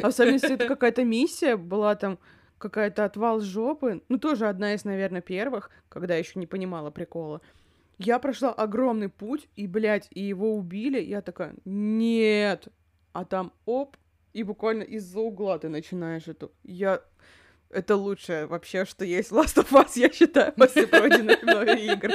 Особенно, если это какая-то миссия была там, какая-то отвал жопы. Ну, тоже одна из, наверное, первых, когда еще не понимала прикола. Я прошла огромный путь, и, блядь, и его убили. Я такая, нет. А там, оп, и буквально из-за угла ты начинаешь эту... Я... Это лучшее вообще, что есть Last of Us, я считаю, после пройденных мною игр.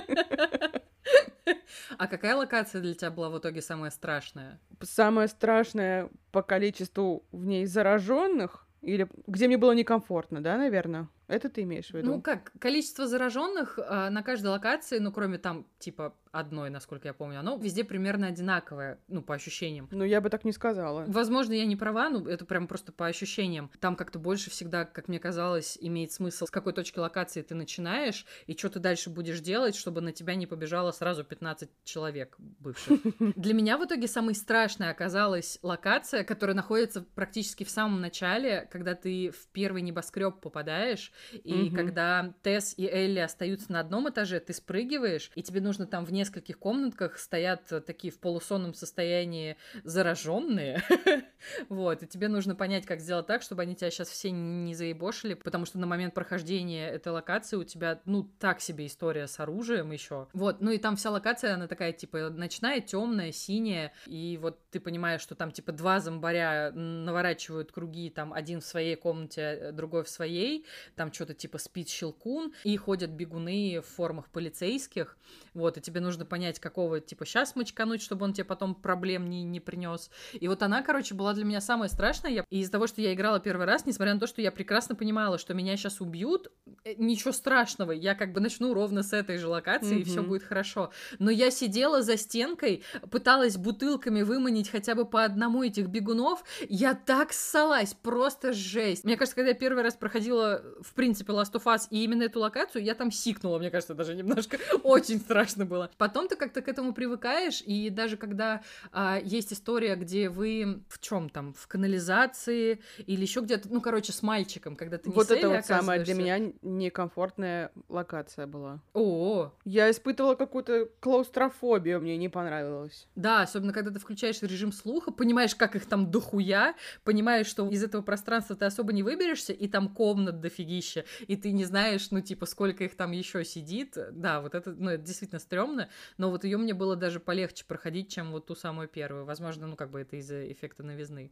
А какая локация для тебя была в итоге самая страшная? Самая страшная по количеству в ней зараженных или где мне было некомфортно, да, наверное? Это ты имеешь в виду? Ну как, количество зараженных э, на каждой локации, ну кроме там типа одной, насколько я помню, оно везде примерно одинаковое, ну по ощущениям. Ну я бы так не сказала. Возможно, я не права, ну это прям просто по ощущениям. Там как-то больше всегда, как мне казалось, имеет смысл, с какой точки локации ты начинаешь и что ты дальше будешь делать, чтобы на тебя не побежало сразу 15 человек бывших. Для меня в итоге самой страшной оказалась локация, которая находится практически в самом начале, когда ты в первый небоскреб попадаешь, и когда Тесс и Элли остаются на одном этаже, ты спрыгиваешь, и тебе нужно там в нескольких комнатках стоят такие в полусонном состоянии зараженные, вот, и тебе нужно понять, как сделать так, чтобы они тебя сейчас все не заебошили, потому что на момент прохождения этой локации у тебя, ну, так себе история с оружием еще. Вот, ну и там вся локация, она такая, типа, ночная, темная, синяя, и вот ты понимаешь, что там, типа, два зомбаря наворачивают круги, там, один в своей комнате, э, другой в своей, там что-то типа спит щелкун, и ходят бегуны в формах полицейских, вот, и тебе нужно понять, какого, типа, сейчас мочкануть, чтобы он тебе потом проблем не, не принес. И вот она, короче, была для меня самая страшная, я... и из-за того, что я играла первый раз, несмотря на то, что я прекрасно понимала, что меня сейчас убьют, э, ничего страшного, я как бы начну ровно с этой же локации, mm-hmm. и все будет хорошо. Но я сидела за стенкой, пыталась бутылками выманить хотя бы по одному этих бегунов, я так ссалась, просто жесть. Мне кажется, когда я первый раз проходила, в принципе, Last of Us и именно эту локацию, я там сикнула, мне кажется, даже немножко. Очень страшно было. Потом ты как-то к этому привыкаешь, и даже когда а, есть история, где вы в чем там, в канализации или еще где-то, ну, короче, с мальчиком, когда ты не Вот это вот самая для меня некомфортная локация была. О, Я испытывала какую-то клаустрофобию, мне не понравилось. Да, особенно когда ты включаешь режим слуха, понимаешь, как их там дохуя, понимаешь, что из этого пространства ты особо не выберешься, и там комнат дофигища, и ты не знаешь, ну, типа, сколько их там еще сидит. Да, вот это, ну, это действительно стрёмно, но вот ее мне было даже полегче проходить, чем вот ту самую первую. Возможно, ну, как бы это из-за эффекта новизны.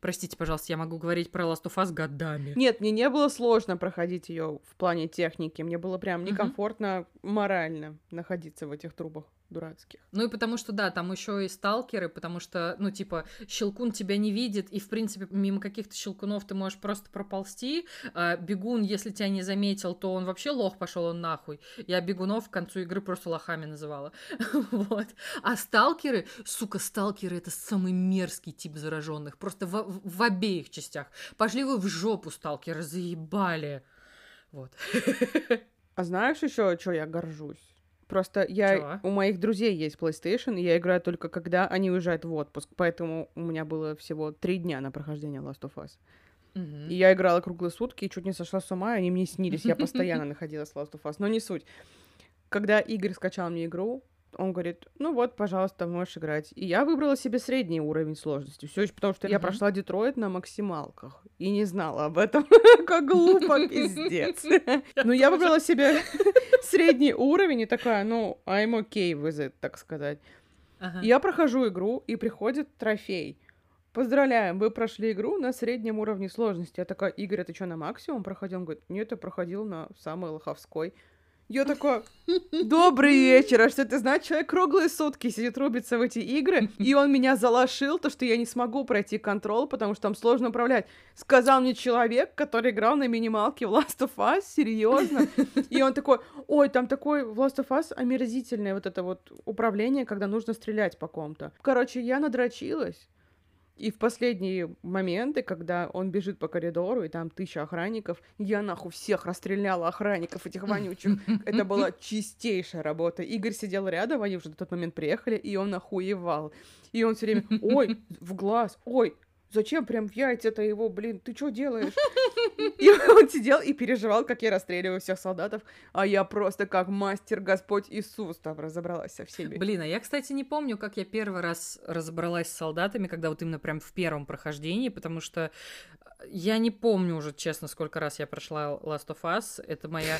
Простите, пожалуйста, я могу говорить про Last of Us годами. Нет, мне не было сложно проходить ее в плане техники. Мне было прям некомфортно uh-huh. морально находиться в этих трубах дурацких. Ну и потому что, да, там еще и сталкеры, потому что, ну, типа, щелкун тебя не видит, и, в принципе, мимо каких-то щелкунов ты можешь просто проползти. А бегун, если тебя не заметил, то он вообще лох пошел он нахуй. Я бегунов к концу игры просто лохами называла. вот. А сталкеры, сука, сталкеры это самый мерзкий тип зараженных. Просто в, в обеих частях. Пошли вы в жопу, сталкеры, заебали. Вот. А знаешь еще, что я горжусь? Просто я Чего? у моих друзей есть PlayStation, и я играю только когда они уезжают в отпуск, поэтому у меня было всего три дня на прохождение Last of Us. И я играла круглые сутки и чуть не сошла с ума, и они мне снились. Я постоянно находилась в Last of Us. Но не суть. Когда Игорь скачал мне игру, он говорит, ну вот, пожалуйста, можешь играть. И я выбрала себе средний уровень сложности. Все еще потому, что uh-huh. я прошла Детройт на максималках. И не знала об этом. как глупо, пиздец. Ну, я выбрала себе средний уровень и такая, ну, I'm okay with it, так сказать. Я прохожу игру, и приходит трофей. Поздравляем, вы прошли игру на среднем уровне сложности. Я такая, Игорь, ты что, на максимум проходил? Он говорит, нет, я проходил на самой лоховской. Я такой, добрый вечер, а что ты знаешь, человек круглые сутки сидит, рубится в эти игры, и он меня залошил, то, что я не смогу пройти контрол, потому что там сложно управлять. Сказал мне человек, который играл на минималке в Last of Us, серьезно. И он такой, ой, там такой в Last of Us омерзительное вот это вот управление, когда нужно стрелять по ком-то. Короче, я надрочилась. И в последние моменты, когда он бежит по коридору, и там тысяча охранников, я нахуй всех расстреляла охранников этих вонючих. Это была чистейшая работа. Игорь сидел рядом, они уже на тот момент приехали, и он охуевал. И он все время, ой, в глаз, ой, Зачем прям в яйца-то его, блин, ты что делаешь? И он сидел и переживал, как я расстреливаю всех солдатов, а я просто как мастер Господь Иисус там разобралась со всеми. Блин, а я, кстати, не помню, как я первый раз разобралась с солдатами, когда вот именно прям в первом прохождении, потому что я не помню уже, честно, сколько раз я прошла Last of Us. Это моя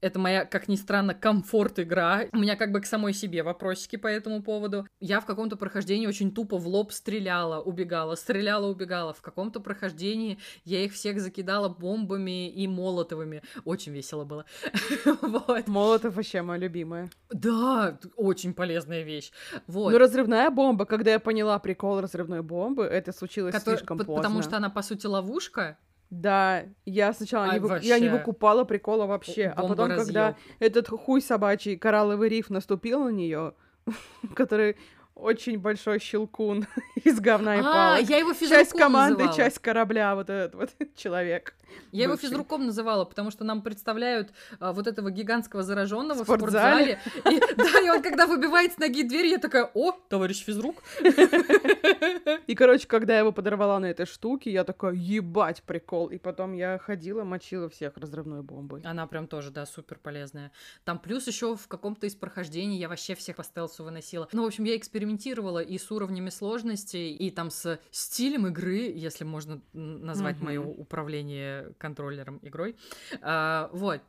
это моя, как ни странно, комфорт-игра. У меня как бы к самой себе вопросики по этому поводу. Я в каком-то прохождении очень тупо в лоб стреляла, убегала, стреляла, убегала. В каком-то прохождении я их всех закидала бомбами и молотовыми. Очень весело было. вот. Молотов вообще моя любимая. Да, очень полезная вещь. Вот. Но разрывная бомба, когда я поняла прикол разрывной бомбы, это случилось Котор... слишком поздно. Потому что она, по сути, ловушка, Да, я сначала Ай, не, вы- я не вообще. выкупала прикола вообще, а Бомба потом, когда разъёб. этот хуй собачий коралловый риф наступил на нее, который очень большой щелкун из говна и А, палок. я его Часть физруком команды, называла. часть корабля, вот этот вот человек. Я его бывший. физруком называла, потому что нам представляют а, вот этого гигантского зараженного в спортзале. спортзале. И, да, и он когда выбивает с ноги дверь, я такая, о, товарищ физрук. И, короче, когда я его подорвала на этой штуке, я такая, ебать, прикол. И потом я ходила, мочила всех разрывной бомбой. Она прям тоже, да, супер полезная. Там плюс еще в каком-то из прохождений я вообще всех по стелсу выносила. Ну, в общем, я экспериментировала и с уровнями сложности, и там с стилем игры, если можно назвать Мгм. мое управление контроллером игрой. А, вот.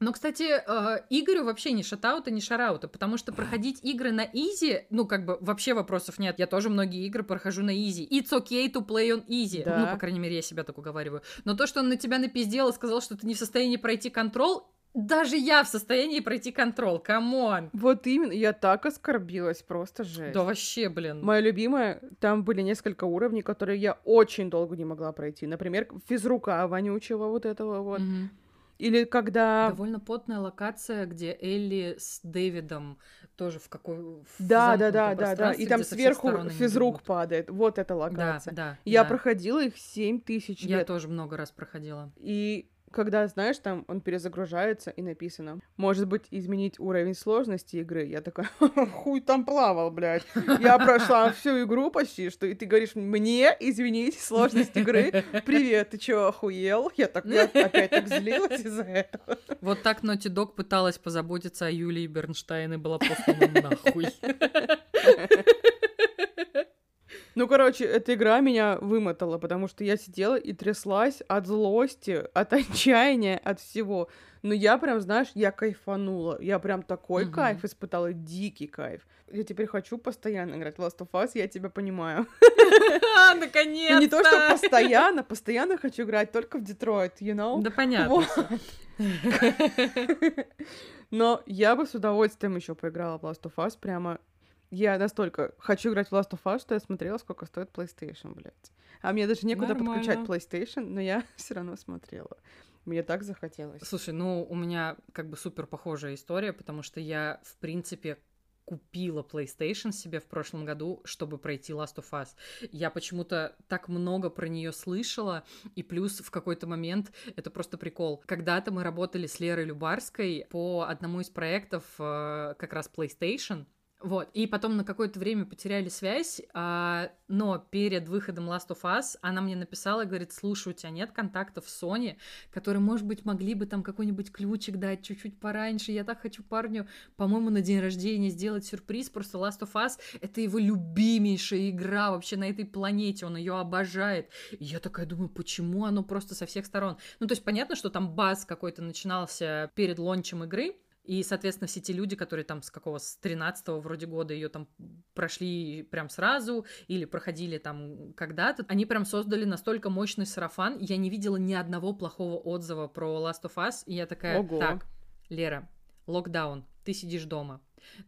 Но, кстати, э, Игорю вообще не шатаута, не шараута, потому что проходить игры на изи, ну, как бы, вообще вопросов нет. Я тоже многие игры прохожу на изи. It's okay to play on easy. Да. Ну, по крайней мере, я себя так уговариваю. Но то, что он на тебя напиздел и сказал, что ты не в состоянии пройти контрол, даже я в состоянии пройти Control, come on! Вот именно, я так оскорбилась, просто жесть. Да вообще, блин. Моя любимая, там были несколько уровней, которые я очень долго не могла пройти. Например, физрука вонючего вот этого вот. Мгм. Или когда... Довольно потная локация, где Элли с Дэвидом тоже в какой... в Да, да, да, да, да. И там сверху физрук падает. Вот эта Да, локация. да. Я да. проходила их 7 тысяч Я лет. тоже много раз проходила. И когда, знаешь, там он перезагружается и написано, может быть, изменить уровень сложности игры. Я такая, хуй там плавал, блядь. Я прошла всю игру почти, что и ты говоришь мне изменить сложность игры. Привет, ты чё, охуел? Я так я опять так злилась из-за этого. Вот так Naughty Dog пыталась позаботиться о Юлии Бернштейн и была послана нахуй. Ну, короче, эта игра меня вымотала, потому что я сидела и тряслась от злости, от отчаяния, от всего. Но я прям, знаешь, я кайфанула. Я прям такой Мгм. кайф испытала, дикий кайф. Я теперь хочу постоянно играть в Last of Us, я тебя понимаю. Наконец-то! не то, что постоянно, постоянно хочу играть только в Детройт, you know? Да понятно. Но я бы с удовольствием еще поиграла в Last of Us. Прямо я настолько хочу играть в Last of Us, что я смотрела, сколько стоит PlayStation, блядь. А мне даже некуда подключать Нормально. PlayStation, но я все равно смотрела. Мне так захотелось. Слушай, ну у меня как бы супер похожая история, потому что я, в принципе, купила PlayStation себе в прошлом году, чтобы пройти Last of Us. Я почему-то так много про нее слышала, и плюс в какой-то момент это просто прикол. Когда-то мы работали с Лерой Любарской по одному из проектов э, как раз PlayStation. Вот, и потом на какое-то время потеряли связь, а, но перед выходом Last of Us она мне написала говорит, слушай, у тебя нет контактов с Sony, которые, может быть, могли бы там какой-нибудь ключик дать чуть-чуть пораньше. Я так хочу парню, по-моему, на день рождения сделать сюрприз. Просто Last of Us — это его любимейшая игра вообще на этой планете. Он ее обожает. И я такая думаю, почему оно просто со всех сторон? Ну, то есть понятно, что там баз какой-то начинался перед лончем игры, и, соответственно, все те люди, которые там с какого, с 13-го вроде года ее там прошли прям сразу или проходили там когда-то, они прям создали настолько мощный сарафан, я не видела ни одного плохого отзыва про Last of Us, и я такая, Ого. так, Лера, локдаун, ты сидишь дома,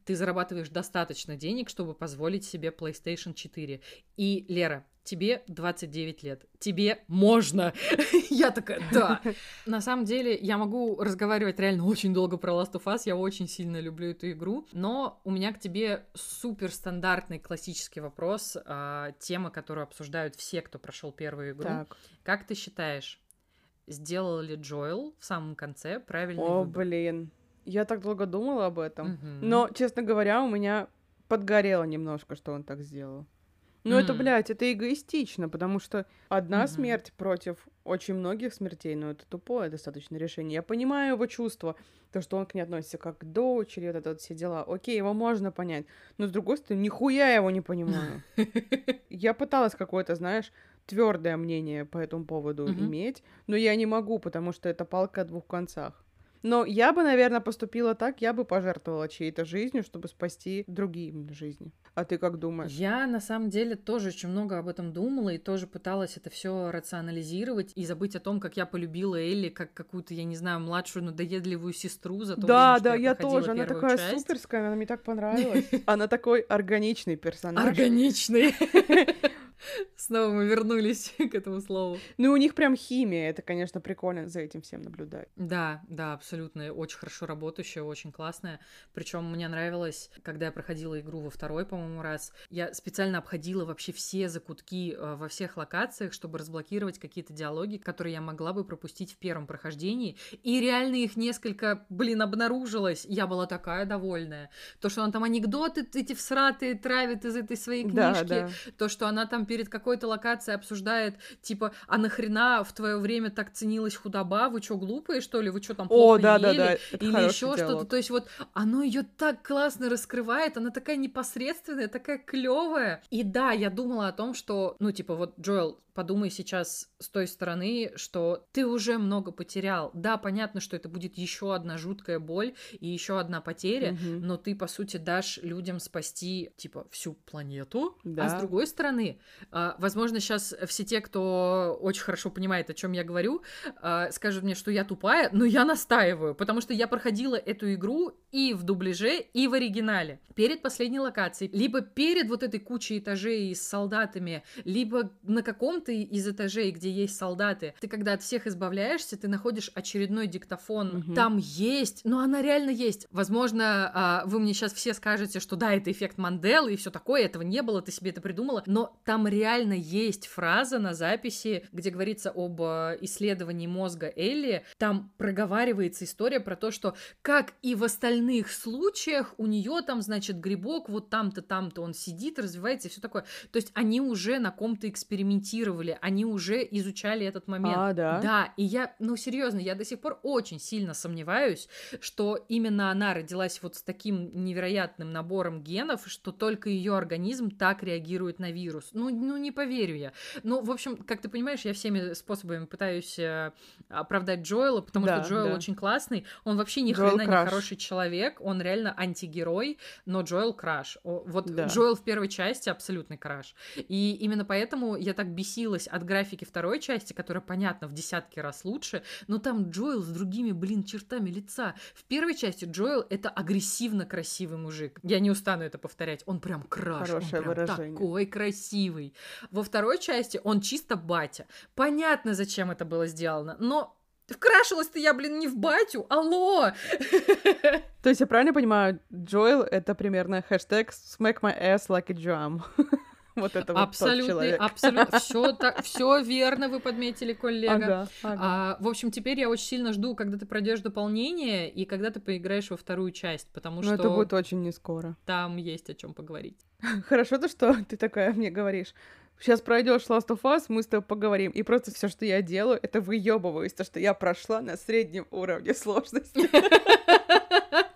ты зарабатываешь достаточно денег, чтобы позволить себе PlayStation 4. И, Лера, тебе 29 лет. Тебе можно. Я такая, да. На самом деле, я могу разговаривать реально очень долго про Last of Us. Я очень сильно люблю эту игру. Но у меня к тебе супер стандартный классический вопрос. а, Тема, которую обсуждают все, кто прошел первую игру. Так. Как ты считаешь, сделал ли Джоэл в самом конце правильный О, выбор? блин. Я так долго думала об этом. Мгм. Но, честно говоря, у меня подгорело немножко, что он так сделал. Ну, это, М. блядь, это эгоистично, потому что одна Мгм. смерть против очень многих смертей, ну, это тупое достаточно решение. Я понимаю его чувства, то, что он к ней относится как к дочери, вот это вот все дела. Окей, его можно понять. Но, с другой стороны, нихуя его не понимаю. Я пыталась какое-то, знаешь, твердое мнение по этому поводу иметь, но я не могу, потому что это палка о двух концах. Но я бы, наверное, поступила так, я бы пожертвовала чьей-то жизнью, чтобы спасти другие жизни. А ты как думаешь? Я на самом деле тоже очень много об этом думала и тоже пыталась это все рационализировать и забыть о том, как я полюбила Элли как какую-то, я не знаю, младшую надоедливую сестру за то Да, время, что да, я проходила тоже. Она такая часть. суперская, она мне так понравилась. Она такой органичный персонаж. Органичный. Снова мы вернулись к этому слову. Ну, у них прям химия, это, конечно, прикольно за этим всем наблюдать. Да, да, абсолютно, очень хорошо работающая, очень классная. Причем мне нравилось, когда я проходила игру во второй, по-моему, раз, я специально обходила вообще все закутки э, во всех локациях, чтобы разблокировать какие-то диалоги, которые я могла бы пропустить в первом прохождении. И реально их несколько, блин, обнаружилось. Я была такая довольная. То, что он там анекдоты эти всратые травит из этой своей книжки, да, да. то, что она там перед какой-то локацией обсуждает, типа, а нахрена в твое время так ценилась худоба, вы что, глупые, что ли, вы что там плохо О, да, ели? Да, да, Или еще что-то. То есть вот оно ее так классно раскрывает, она такая непосредственная, такая клевая. И да, я думала о том, что, ну, типа, вот Джоэл подумай сейчас с той стороны, что ты уже много потерял. Да, понятно, что это будет еще одна жуткая боль и еще одна потеря, угу. но ты, по сути, дашь людям спасти, типа, всю планету. Да. А с другой стороны, а, возможно, сейчас все те, кто очень хорошо понимает, о чем я говорю, а, скажут мне, что я тупая, но я настаиваю, потому что я проходила эту игру и в дубляже, и в оригинале. Перед последней локацией, либо перед вот этой кучей этажей с солдатами, либо на каком каком-то из этажей, где есть солдаты, ты когда от всех избавляешься, ты находишь очередной диктофон. Угу. Там есть, но она реально есть. Возможно, а, вы мне сейчас все скажете, что да, это эффект Манделы и все такое, этого не было, ты себе это придумала, но там реально есть фраза на записи, где говорится об а, исследовании мозга Элли. Там проговаривается история про то, что как и в остальных случаях у нее там, значит, грибок вот там-то, там-то он сидит, развивается и все такое. То есть они уже на ком-то экспериментировали тестировали, они уже изучали этот момент. А, да? Да, и я, ну, серьезно, я до сих пор очень сильно сомневаюсь, что именно она родилась вот с таким невероятным набором генов, что только ее организм так реагирует на вирус. Ну, ну, не поверю я. Ну, в общем, как ты понимаешь, я всеми способами пытаюсь э, оправдать Джоэла, потому да, что Джоэл да. очень классный. Он вообще ни Джоэл хрена краш. не хороший человек, он реально антигерой, но Джоэл краш. Вот да. Джоэл в первой части абсолютный краш. И именно поэтому я так бесила бесилась от графики второй части, которая, понятно, в десятки раз лучше, но там Джоэл с другими, блин, чертами лица. В первой части Джоэл — это агрессивно красивый мужик. Я не устану это повторять. Он прям краш, Хорошее он прям выражение. такой красивый. Во второй части он чисто батя. Понятно, зачем это было сделано, но Вкрашилась-то я, блин, не в батю, алло! То есть я правильно понимаю, Джоэл — это примерно хэштег «smack my ass like a drum». Вот это абсолютно, вот. Абсолютно, все так, все верно вы подметили, коллега. Ага, ага. А, в общем, теперь я очень сильно жду, когда ты пройдешь дополнение и когда ты поиграешь во вторую часть, потому Но что это будет очень не скоро. Там есть о чем поговорить. Хорошо то, что ты такая мне говоришь. Сейчас пройдешь Last of Us, мы с тобой поговорим. И просто все, что я делаю, это выебываюсь, то, что я прошла на среднем уровне сложности.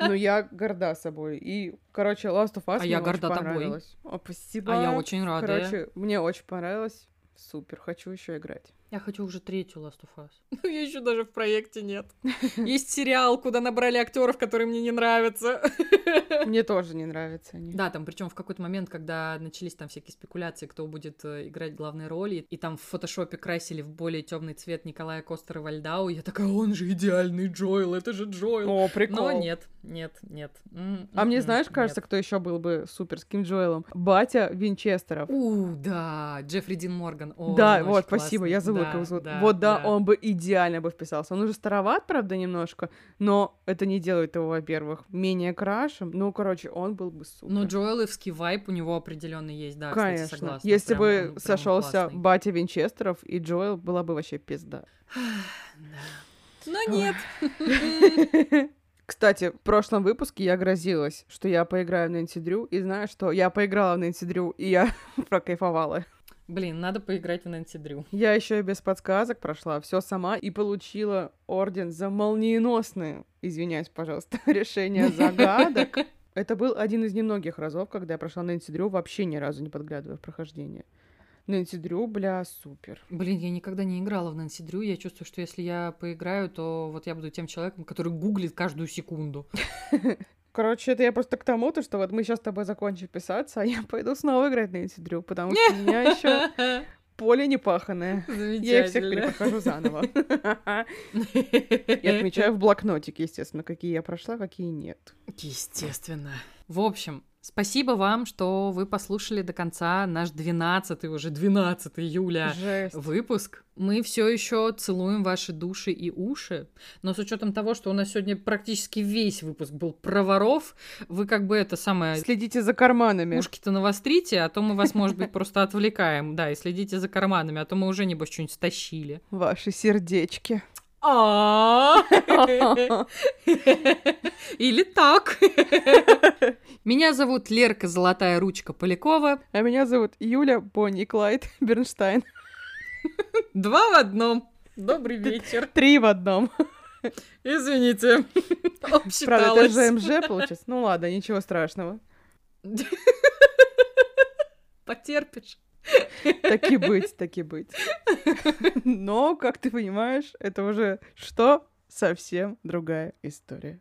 Ну, я горда собой. И, короче, Last of Us а мне я горда тобой. О, спасибо. А я очень рада. Короче, мне очень понравилось. Супер, хочу еще играть. Я хочу уже третью Last of Us. Ну, я еще даже в проекте нет. Есть сериал, куда набрали актеров, которые мне не нравятся. Мне тоже не нравятся они. Да, там причем в какой-то момент, когда начались там всякие спекуляции, кто будет э, играть главные роли, и там в фотошопе красили в более темный цвет Николая Костера Вальдау, я такая, он же идеальный Джоэл, это же Джоэл. О, прикол. Но нет, нет, нет. А мне знаешь, кажется, кто еще был бы суперским Джоэлом? Батя Винчестеров. У, да, Джеффри Дин Морган. Да, вот, спасибо, я забыла, как его зовут. Вот, да, он бы идеально бы вписался. Он уже староват, правда, немножко, но это не делает его, во-первых, менее крашем. Ну, короче, он был бы супер. Ну, Джоэловский вайп у него определенный есть, да, Конечно. кстати, согласна. Если прям, бы сошелся батя Винчестеров и Джоэл, была бы вообще пизда. Но нет. Кстати, в прошлом выпуске я грозилась, что я поиграю в Нэнси Дрю, и знаю, что я поиграла в Нэнси Дрю, и я прокайфовала. Блин, надо поиграть в Нэнси Дрю. Я еще и без подсказок прошла все сама и получила орден за молниеносное, извиняюсь, пожалуйста, решение загадок. Это был один из немногих разов, когда я прошла Нэнси Дрю, вообще ни разу не подглядывая в прохождение. Нэнси Дрю, бля, супер. Блин, я никогда не играла в Нэнси Дрю. Я чувствую, что если я поиграю, то вот я буду тем человеком, который гуглит каждую секунду. Короче, это я просто к тому, то, что вот мы сейчас с тобой закончим писаться, а я пойду снова играть на Нэнси Дрю, потому что у меня еще поле непаханное. Я их всех перепрохожу заново. И отмечаю в блокнотике, естественно, какие я прошла, какие нет. Естественно. В общем, Спасибо вам, что вы послушали до конца наш 12 уже 12 июля Жесть. выпуск. Мы все еще целуем ваши души и уши, но с учетом того, что у нас сегодня практически весь выпуск был про воров, вы как бы это самое Следите за карманами. ушки-то навострите, а то мы вас, может быть, просто отвлекаем. Да, и следите за карманами, а то мы уже, небось, что-нибудь стащили. Ваши сердечки. А. Или так. Меня зовут Лерка Золотая Ручка Полякова. А меня зовут Юля Бонни Клайд Бернштайн. Два в одном. Добрый вечер. Три в одном. Извините. Правда, это ЖМЖ получается? Ну ладно, ничего страшного. Потерпишь. Таки быть, таки быть. Но, как ты понимаешь, это уже что? Совсем другая история.